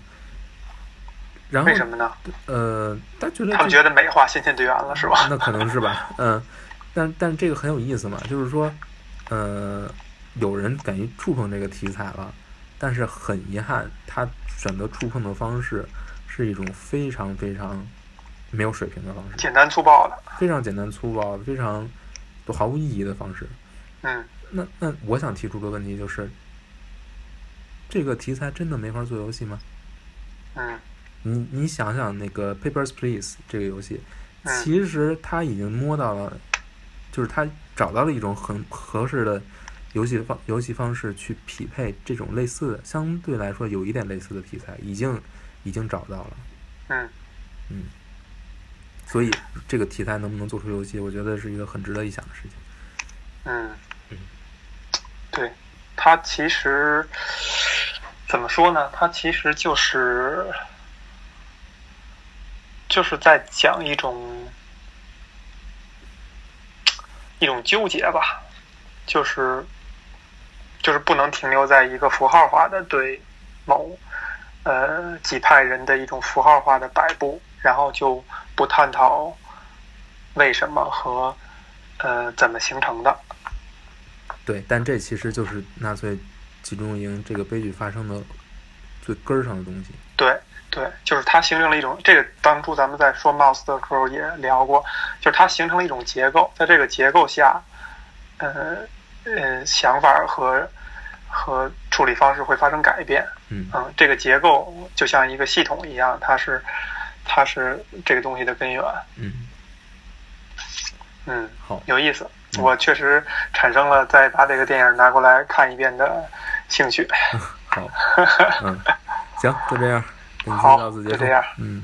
Speaker 1: 然后
Speaker 2: 为什么呢？
Speaker 1: 呃，他觉得
Speaker 2: 他们觉得美化先遣队员了，是吧？
Speaker 1: 那可能是吧。嗯。但但这个很有意思嘛，就是说，呃，有人敢于触碰这个题材了，但是很遗憾，他选择触碰的方式是一种非常非常没有水平的方式，
Speaker 2: 简单粗暴的，
Speaker 1: 非常简单粗暴，非常。都毫无意义的方式。
Speaker 2: 嗯，
Speaker 1: 那那我想提出个问题就是，这个题材真的没法做游戏吗？
Speaker 2: 嗯，
Speaker 1: 你你想想那个《Papers Please》这个游戏，
Speaker 2: 嗯，
Speaker 1: 其实他已经摸到了，就是他找到了一种很合适的游戏方游戏方式去匹配这种类似的，相对来说有一点类似的题材，已经已经找到了。
Speaker 2: 嗯，
Speaker 1: 嗯。所以这个题材能不能做出游戏，我觉得是一个很值得一想的事情。
Speaker 2: 嗯，嗯，对，它其实怎么说呢？它其实就是就是在讲一种一种纠结吧，就是就是不能停留在一个符号化的对某呃几派人的一种符号化的摆布，然后就。不探讨为什么和呃怎么形成的。
Speaker 1: 对，但这其实就是纳粹集中营这个悲剧发生的最根儿上的东西。
Speaker 2: 对对，就是它形成了一种这个当初咱们在说 Mouse 的时候也聊过，就是它形成了一种结构，在这个结构下，呃呃想法和和处理方式会发生改变。
Speaker 1: 嗯
Speaker 2: 嗯，这个结构就像一个系统一样，它是。它是这个东西的根源。
Speaker 1: 嗯，
Speaker 2: 嗯，
Speaker 1: 好，
Speaker 2: 有意思。我确实产生了再把这个电影拿过来看一遍的兴趣。
Speaker 1: 好，嗯，行，就这样，
Speaker 2: 好，
Speaker 1: 就
Speaker 2: 这样，
Speaker 1: 嗯。